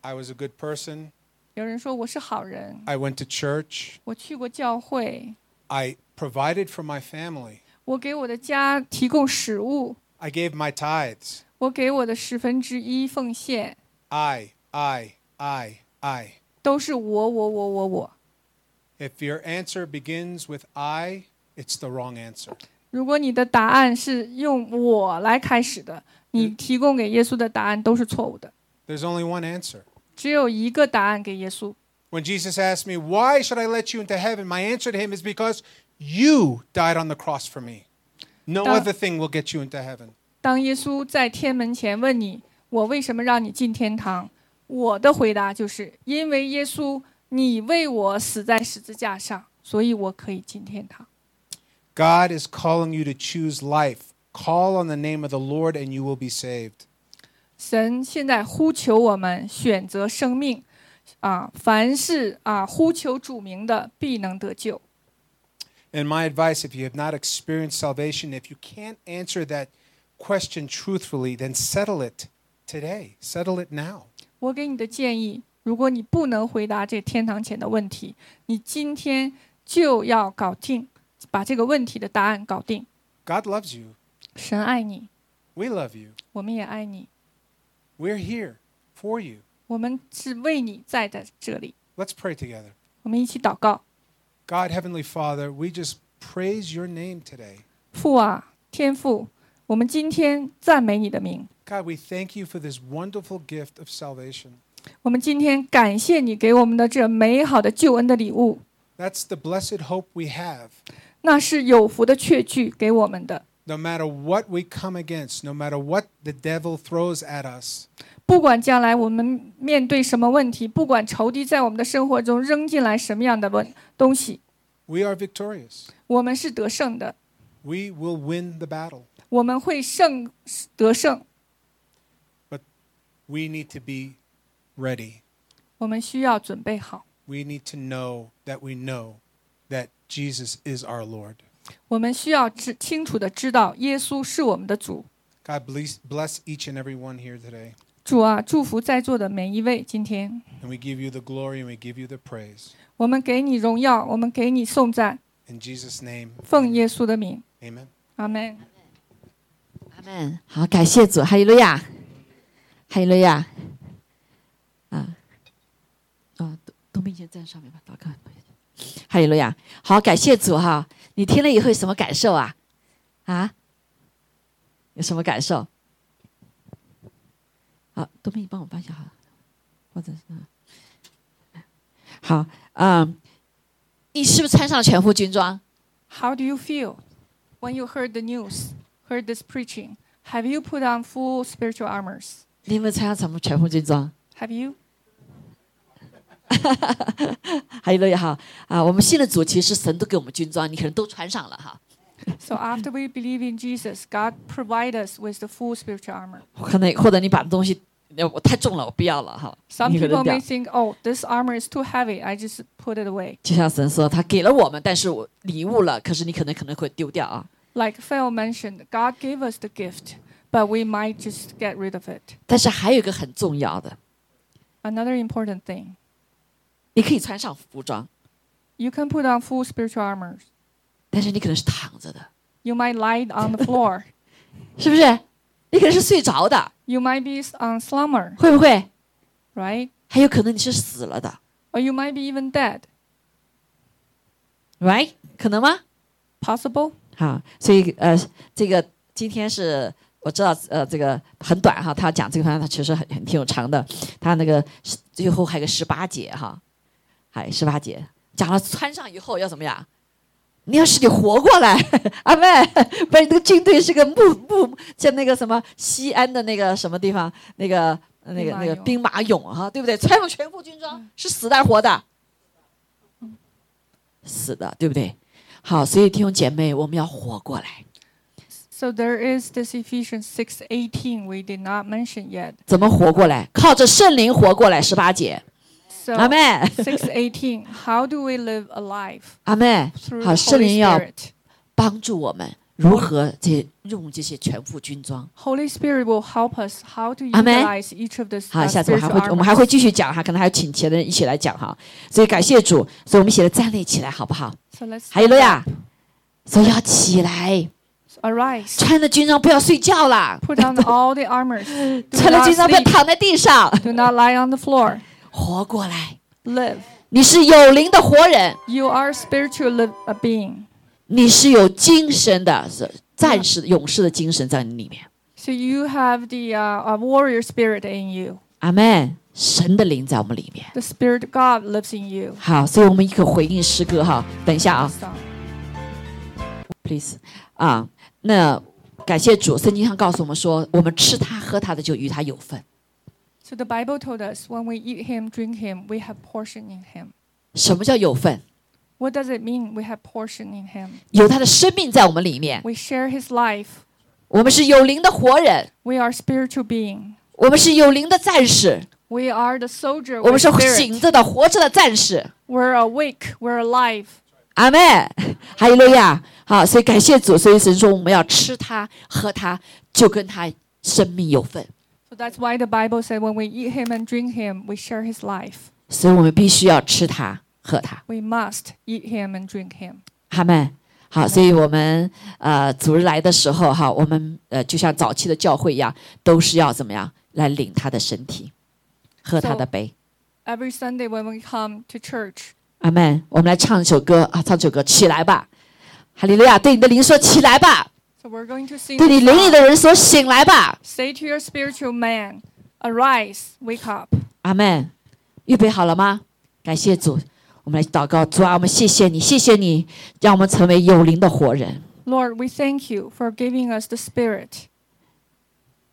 I was a good person. 有人说我是好人， I went to church. 我去过教会， I provided for my family. 我给我的家提供食物， I gave my tithes. 我给我的十分之一奉献， I, I, I, I. 都是我我我我我。 If your answer begins with I, it's the wrong answer. 如果你的答案是用我来开始的， 你提供给耶稣的答案都是错误的。 There's only one answer. 只有一个答案给耶稣。 When Jesus asked me, Why should I let you into heaven? My answer to him is because you died on the cross for me. No Duh. other thing will get you into heaven. 当耶稣在天门前问你：“我为什么让你进天堂？”我的回答就是：因为耶稣，你为我死在十字架上，所以我可以进天堂。 God is calling you to choose life. Call on the name of the Lord and you will be saved. 神现在呼求我们选择生命，啊，凡是啊呼求主名的，必能得救。 And my advice if you have not experienced salvation, if you can't answer that question truthfully, then settle it today. Settle it now. 我给你的建议，如果你不能回答这天堂前的问题，你今天就要搞定，把这个问题的答案搞定。 God loves you. 神爱你， We love you. 我们也爱你， We're here for you. 我们是为你在在这里。 Let's pray together. 我们一起祷告， God, Heavenly Father, we just praise your name today. 父啊，天父，我们今天赞美你的名。 God, we thank you for this wonderful gift of salvation. 我们今天感谢你给我们的这美好的救恩的礼物， That's the blessed hope we have. 那是有福的确据给我们的。 No matter what we come against, no matter what the devil throws at us, 不管将来我们面对什么问题，不管仇敌在我们的生活中扔进来什么样的问东西， we are victorious. 我们是得胜的， We will win the battle. 我们会胜得胜。 We need to be ready. 我们需要准备好， We need to know that we know that Jesus is our Lord. 我们需要知清楚的知道耶稣是我们的主。God bless, bless each and every one here today. 主啊，祝福在座的每一位。今天 And we give you the glory and we give you the praise. 我们给你荣耀，我们给你颂赞，In Jesus' name, 奉耶稣的名，amen. 阿门。阿门。好，感谢主，哈利路亚，哈利路亚。啊，啊，都都没先站上面吧，祷告。哈利路亚。好，感谢主哈。你听了以后有什么感受啊？啊？有什么感受？好，东明，你帮我搬一下好了，或者是嗯好，嗯，你是不是穿上了全副军装？How do you feel when you heard the news, heard this preaching? Have you put on full spiritual armors? 你有没有穿上什么全副军装？Have you? 还有了也好啊，我们信的主其实神都给我们军装，你可能都穿上了哈。 So after we believe in Jesus, God provide us with the full spiritual armor. 可能或者你把东西呃我太重了，我不要了哈。 Some 你可 people 能掉 may。think, oh, this armor is too heavy. I just put it away. 就像神说，他给了我们，但是我礼物了，可是你可能可能会丢掉啊。 Like Phil mentioned, God gave us the gift, but we might just get rid of it. 但是还有一个很重要的， Another important thing, 你可以穿上服装， you can put on full spiritual armor. 但是你可能是躺着的， You might lie on the floor. 是不是？你可能是睡着的， You might be on slumber, 会不会？ right? 还有可能你是死了的 Or you might be even dead. ，right？可能吗？ Possible? 好，所以呃，这个今天是我知道呃，这个很短哈，他讲这个方面他其实很很挺有长的，他那个是最后还有个十八节哈， 还十八节讲了穿上以后要怎么样？你要使你活过来，阿妹，不然你这个军队是个木木，像那个什么西安的那个什么地方，那个那个那个兵马俑哈，对不对？穿上全副军装是死的还是活的？死的，对不对？好，所以弟兄姐妹，我们要活过来。So there is this Ephesians 6:18 we did not mention yet. 怎么活过来？靠着圣灵活过来，十八节，So 阿妹， 6:18 How do we live a life 阿妹， through 好， the 圣 Holy 灵要 Spirit? 帮助我们如何这用这些全副军装。 Holy Spirit will help us how to Amen. utilize each of the 好， uh, 下次我还 spiritual 会我们还 armors. 会继续讲哈，可能还有请前的人一起来讲哈。所以感谢主，所以我们一起来站立起来，好不好？ So let's 哈利路 stand 亚 up.！所以要起来， arise. 穿着军装不要睡觉啦， Put on all the armors. Do 穿着 not 军装不要 sleep. 躺在地上， Do not lie on the floor. 活过来。Live. 你是有灵的活人，You are spiritual live, a being. 你是有精神的，是战士、勇士的精神在你里面。So you have the uh, a warrior spirit in you. 阿门。神的灵在我们里面。The Spirit of God lives in you. 好，所以我们一个回应诗歌哈。等一下啊，please 啊，那感谢主，圣经上告诉我们说，我们吃它喝它的就与它有份。So the Bible told us when we eat Him, drink Him, we have portion in Him. 什么叫有份？ What does it mean we have portion in Him? 有他的生命在我们里面， We share His life. 我们是有灵的活人， We are spiritual being. 我们是有灵的战士， We are the soldier 我们 with 是 spirit. 醒着的、活着的战士。 We're awake. We're alive. 阿妹，哈利路亚！好，所以感谢主，所以神说我们要吃它、喝它，就跟他生命有份。 So that's why the Bible said when we eat Him and drink Him, we share His life. 所以我们必须要吃它、喝它。 We must eat Him and drink Him. 阿妹，好，所以我们呃主日来的时候哈，我们呃就像早期的教会一样，都是要怎么样来领他的身体，喝他的杯。 Every Sunday when we come to church, 阿门。我们来唱一首歌啊，唱这首歌，起来吧，哈利路亚！对你的灵说起来吧， so we're going to sing. 对你 this 灵里 song. 的人说醒来吧， Say to your spiritual man, arise, wake up. 阿门。预备好了吗？感谢主， 我们来祷告，主啊，我们谢谢你，谢谢你，让我们成为有灵的活人， Lord, we thank you for giving us the Spirit.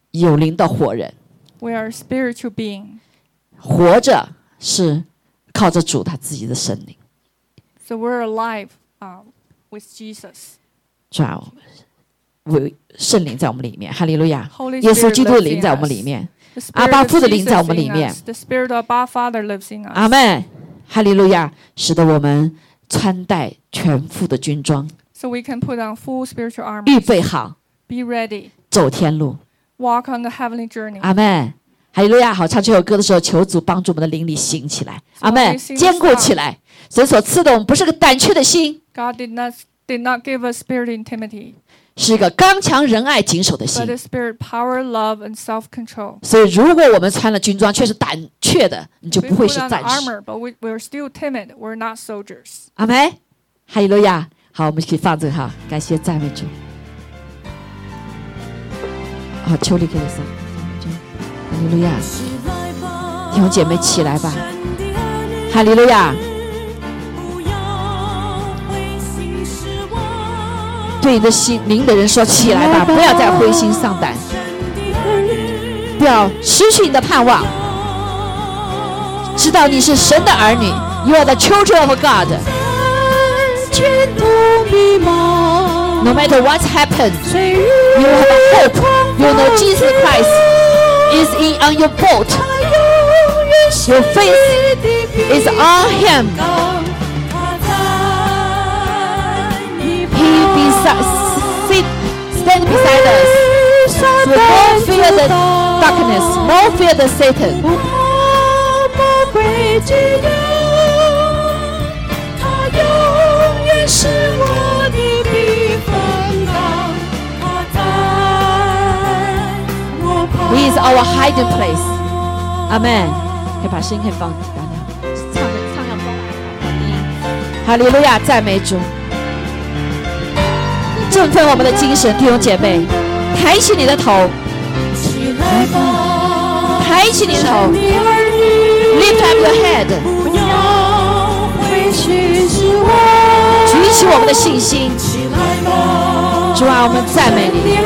有灵的活人， We are a spiritual being. 活着是靠着主他自己的圣灵。 So we're alive uh, with Jesus. 主啊， 为圣灵在我们里面，哈利路亚！ Holy 耶稣 Spirit 基督的 lives 灵 in 在我们 us. 里面， The 阿 Spirit 爸 of 父的灵在我 Jesus 们里 in 面 us. The Spirit of our Father lives in 阿 us. 门，哈利路亚！使得我们穿戴全副的军装， So we can put on full spiritual 预 armor. 备好 Be ready. 走天路。 Walk on the heavenly journey. 阿门。哈利路亚！好，唱这首歌的时候，求主帮助我们的灵力兴起来。阿门 we，sing 坚固起来。神所赐的我们不是个胆怯的心， God did not did not give us spirit timidity, 是一个刚强仁爱谨守的 but 心。spirit power, love, and self-control. 所以，如果我们穿了军装却是胆怯的，你就不会是战士。armor, but we, we're still timid. We're not soldiers. 阿门。哈利路亚！好，我们可以放这哈，感谢赞美主。好，秋丽可以上。哈利路亚！弟兄姐妹起来吧！哈利路亚！对你的心灵的人说：起来吧，不要再灰心丧胆，不要失去你的盼望。知道你是神的儿女，You are the children of God。No matter what happened, you have a hope. You know Jesus Christ is in on your boat. Your faith is on Him. beside, sit, stand beside us. So no fear the darkness, no fear the Satan. 是我的避风港，他在我旁 He is our hiding place. Amen. 可以把声音可以放大点，唱的唱要高来哈利路亚，赞美主， 振奋我们的精神，弟兄姐妹，抬起你的头，起来吧，抬起你的头，lift up your head，不要回去失望，举起我们的信心。起来吧，主啊，我们赞美你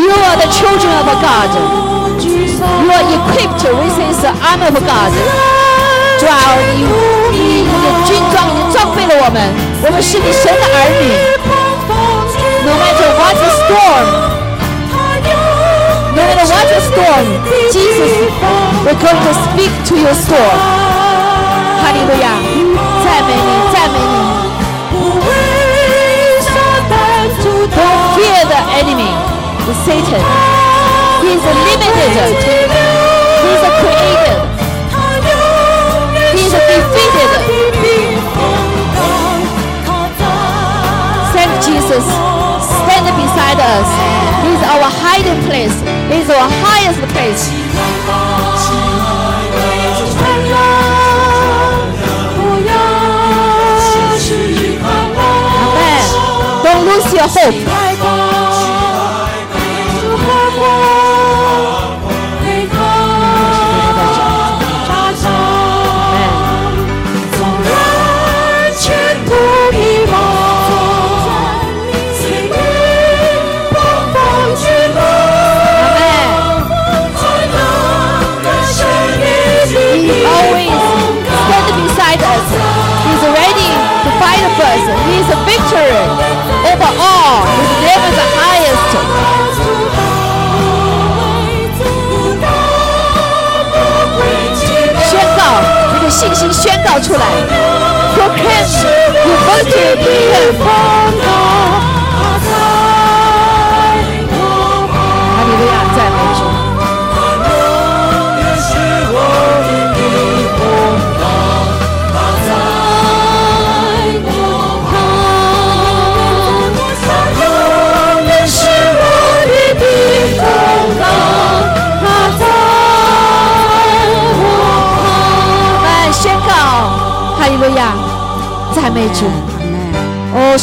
，You are the children of God，You are equipped with this armor of God. 主啊，你你你的军装已经装备了我们，我们是你神的儿女。No matter what the storm, no matter what the storm, Jesus, we're going to speak to your storm. 哈利路亚，赞美你，赞美你。Don't fear the enemy, the Satan. He is limited. He is created. He is defeated. Jesus. Stand beside us. He is our hiding place. He is our highest place. Amen. Don't lose your hope.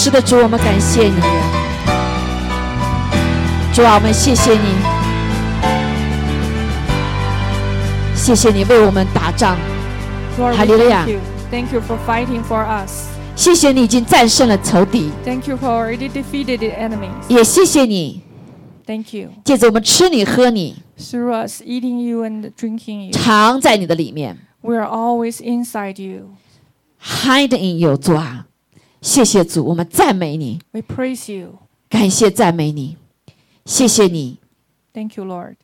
是的，主，我们感谢你。主啊，我们谢谢你，谢谢你为我们打仗哈利路亚 thank you. You for fighting for us. 谢谢你已经战胜了仇敌，Thank you for already defeated the enemies. 也谢谢你 Thank you. 借着我们吃你喝你，Through us eating you and drinking you, 藏在你的里面 we are always inside you.，hide in you 主啊，谢谢主，我们赞美你， We praise you. 感谢赞美你，谢谢你 Thank you, Lord.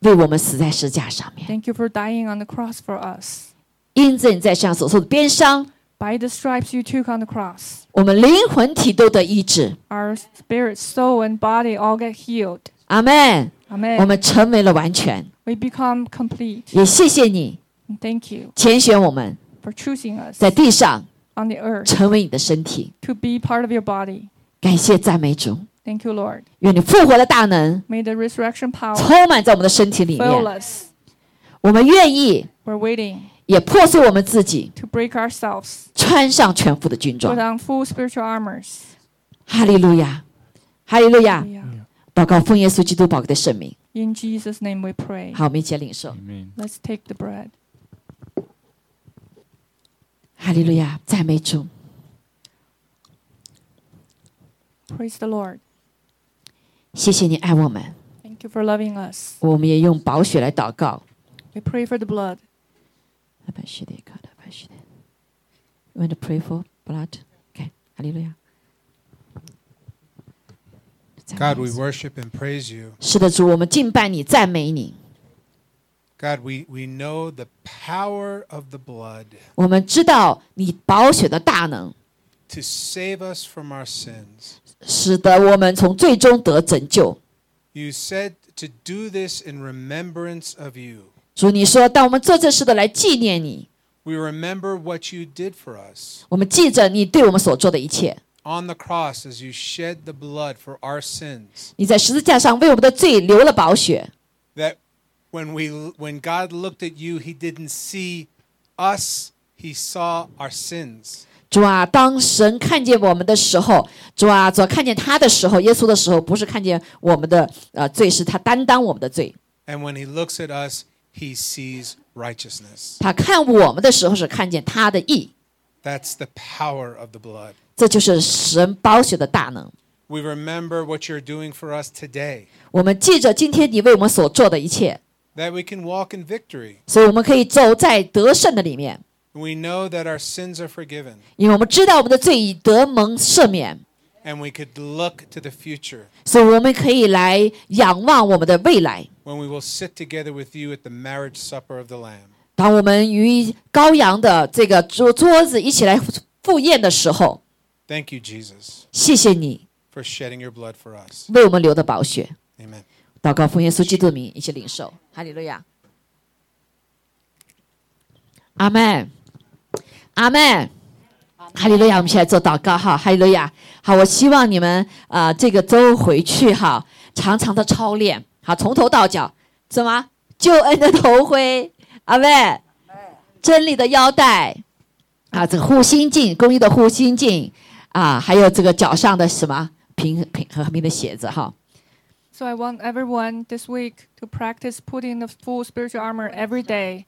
为我们死在石架上面， Thank you for dying on the cross for us. 因着你在上所受的鞭伤， By the stripes you took on the cross, 我们灵魂体都得医治。 our spirit, soul, and body all get healed. 阿门。我 Amen. 们成为了完全， We become complete. 也谢谢你 And Thank you 拣选我们 for choosing us 在地上 on the earth 成为你的身体。 to be part of your body. 感谢赞美主， Thank you, Lord. 愿你复活的大能 May the resurrection power 充满在我们的身体里 fill 面。 us. 我们愿意 We're waiting 也破碎我们自己， to break ourselves, 穿上全副的军 put 装。 on full spiritual armors. 哈利路亚，哈利路亚！ Yeah. 祷告奉耶稣基督宝贵的圣名。 In Jesus' name we pray. 好，我们一起来领受。 Amen. Let's take the bread. 哈利路亚，赞美主。 Praise the Lord. 谢谢你爱我们， Thank you for loving us. 我们也用宝血来祷告。 We pray for the blood. You want to pray for blood? Okay，哈利路亚。 God, we worship and praise you. 是的，主，我们敬拜你，赞美你。 God, we, we know the power of the blood 我们知道你宝血的大能， to save us from our sins. 使得我们从最终得拯救。 You said to do this in remembrance of you. 主，你说，当我们做这事的来纪念你， We remember what you did for us 我们记着你对我们所做的一切。 on the cross as you shed the blood for our sins. 你在十字架上为我们的罪流了宝血， That when we when God looked at you, he didn't see us, he saw our sins. 主啊，当神看见我们的时候，主啊，主啊看见他的时候，耶稣的时候，不是看见我们的呃罪，是他担当我们的罪。 And when he looks at us, he sees righteousness. 他看我们的时候是看见他的义， That's the power of the blood. 这就是神宝血的大能。 We remember what you're doing for us today, 我们记着今天你为我们所做的一切， that we can walk in victory. 所以我们可以走在得胜的里面， We know that our sins are forgiven, 因为我们知道我们的罪已得蒙赦免， and we could look to the future 所以我们可以来仰望我们的未来。 when we will sit together with you at the marriage supper of the Lamb. 当我们与羔羊的这个桌桌子一起来赴宴的时候， Thank you, Jesus, 谢谢你 for shedding your blood for us. 为我们流的宝血。 Amen. 祷告奉耶稣基督的名，一起领受，哈利路亚，阿门，阿门，哈利路亚。我们现在做祷告哈，哈利路亚。好，我希望你们啊、这个周回去哈，常常的操练，好，从头到脚，什么？救恩的头盔，阿门，真理的腰带，啊，这个护心镜，公益的护心镜，啊，还有这个脚上的什么？平平和平的鞋子哈。So I want everyone this week to practice putting the full spiritual armor every day.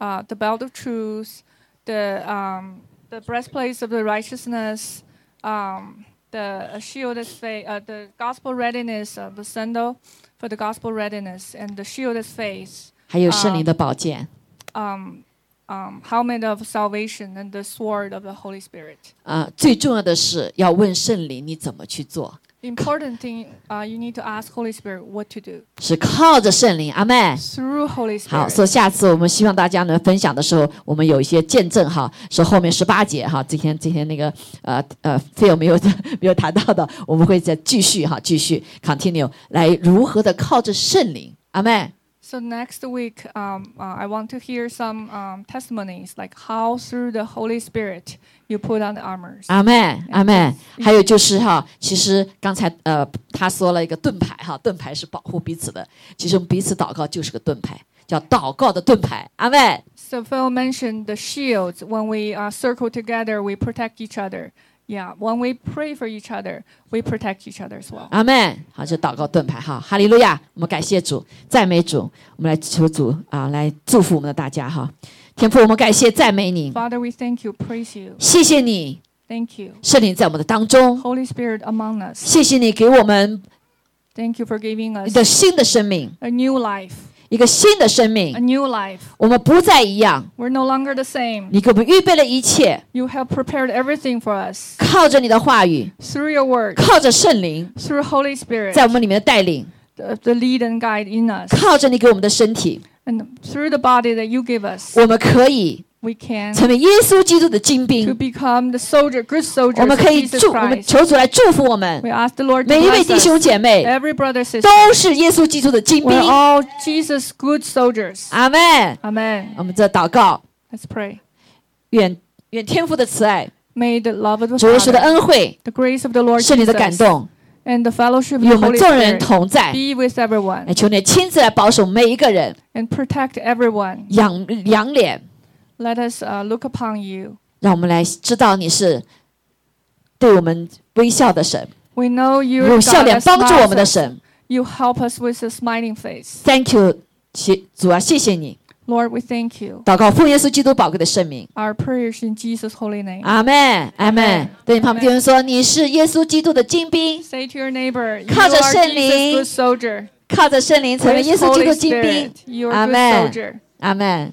Uh, the belt of truth, the um, the breastplate of the righteousness, um, the uh, shield of faith, uh, the gospel readiness, uh, the sandal for the gospel readiness, and the shield of faith, 还有圣灵的宝剑。 um, um, helmet of salvation, and the sword of the Holy Spirit. 啊、最重要的是要问圣灵你怎么去做， The important thing, uh, you need to ask Holy Spirit what to do 是靠着圣灵，阿妹。through Holy 好，Spirit. 所以下次我们希望大家能分享的时候，我们有一些见证哈，是后面十八节哈，今天今天那个呃呃 Phil 没有没有谈到的，我们会再继续哈，继续 continue 来如何的靠着圣灵，阿妹。So next week, um, uh, I want to hear some um, testimonies, like how through the Holy Spirit you put on the armors. 阿妹，阿妹，还有就是哈，其实刚才呃他说了一个盾牌哈，盾牌是保护彼此的，其实我们彼此祷告就是个盾牌，叫祷告的盾牌，阿妹。 So Phil mentioned the shields. When we uh, circle together, we protect each other. Yeah, when we pray for each other, we protect each other as well. 阿门。好，这祷告盾牌哈，哈利路亚。我们感谢主，赞美主，我们来求主啊，来祝福我们的大家哈。 天父，我们感谢赞美你， Father, we thank you, praise you. 谢谢你， Thank you. 圣灵在我们的当中， Holy Spirit among us. 谢谢你给我们 Thank you for giving 一 us 个新的生命， a new life. 一个新的生命 A，new life. 我们不再一样。We're no longer the same. 你给我们预备了一切，You have prepared everything for us 靠着你的话语，through your word, 靠着圣灵 through Holy Spirit, 在我们里面的带领，the, the lead and guide in us, 靠着你给我们的身体，and through the body that you give us. 我们可以 We can 成为耶稣基督的精兵 to。become the soldier, good soldier. 我们可以祝我们求主来祝福我们 We ask the Lord 每一位弟兄姐妹，Every brother, sister. 都是耶稣基督的精兵 We're。all Jesus' good soldiers. 阿门。Amen. 我们这祷告，Let's pray. 愿愿天父的慈爱、May the love of the 主耶稣的恩惠、the grace of the Lord 圣灵的感动，and the fellowship 众人 Spirit 同在。be with everyone 来，求你亲自来保守每一个人，and protect everyone. 仰仰脸，Let us uh, look upon you. 让我们来知道你是对我们微笑的神， We know you 用 are 笑 God 脸 that 帮助我 smiles 们的 us. 神。 You help us with a smiling face. Thank you，谢主啊，谢谢你。 Lord, we thank you. 祷告奉耶稣基督宝贵的圣名， Our prayers in Jesus' holy name. 阿门，阿门。对你旁边弟兄说，你是耶稣基督的精兵， Say to your neighbor, you 靠着 are 圣灵 Jesus' good soldier. 靠着圣灵成为 With 耶稣基督 Holy 精兵 Spirit,。you are a good Amen. soldier. 阿门。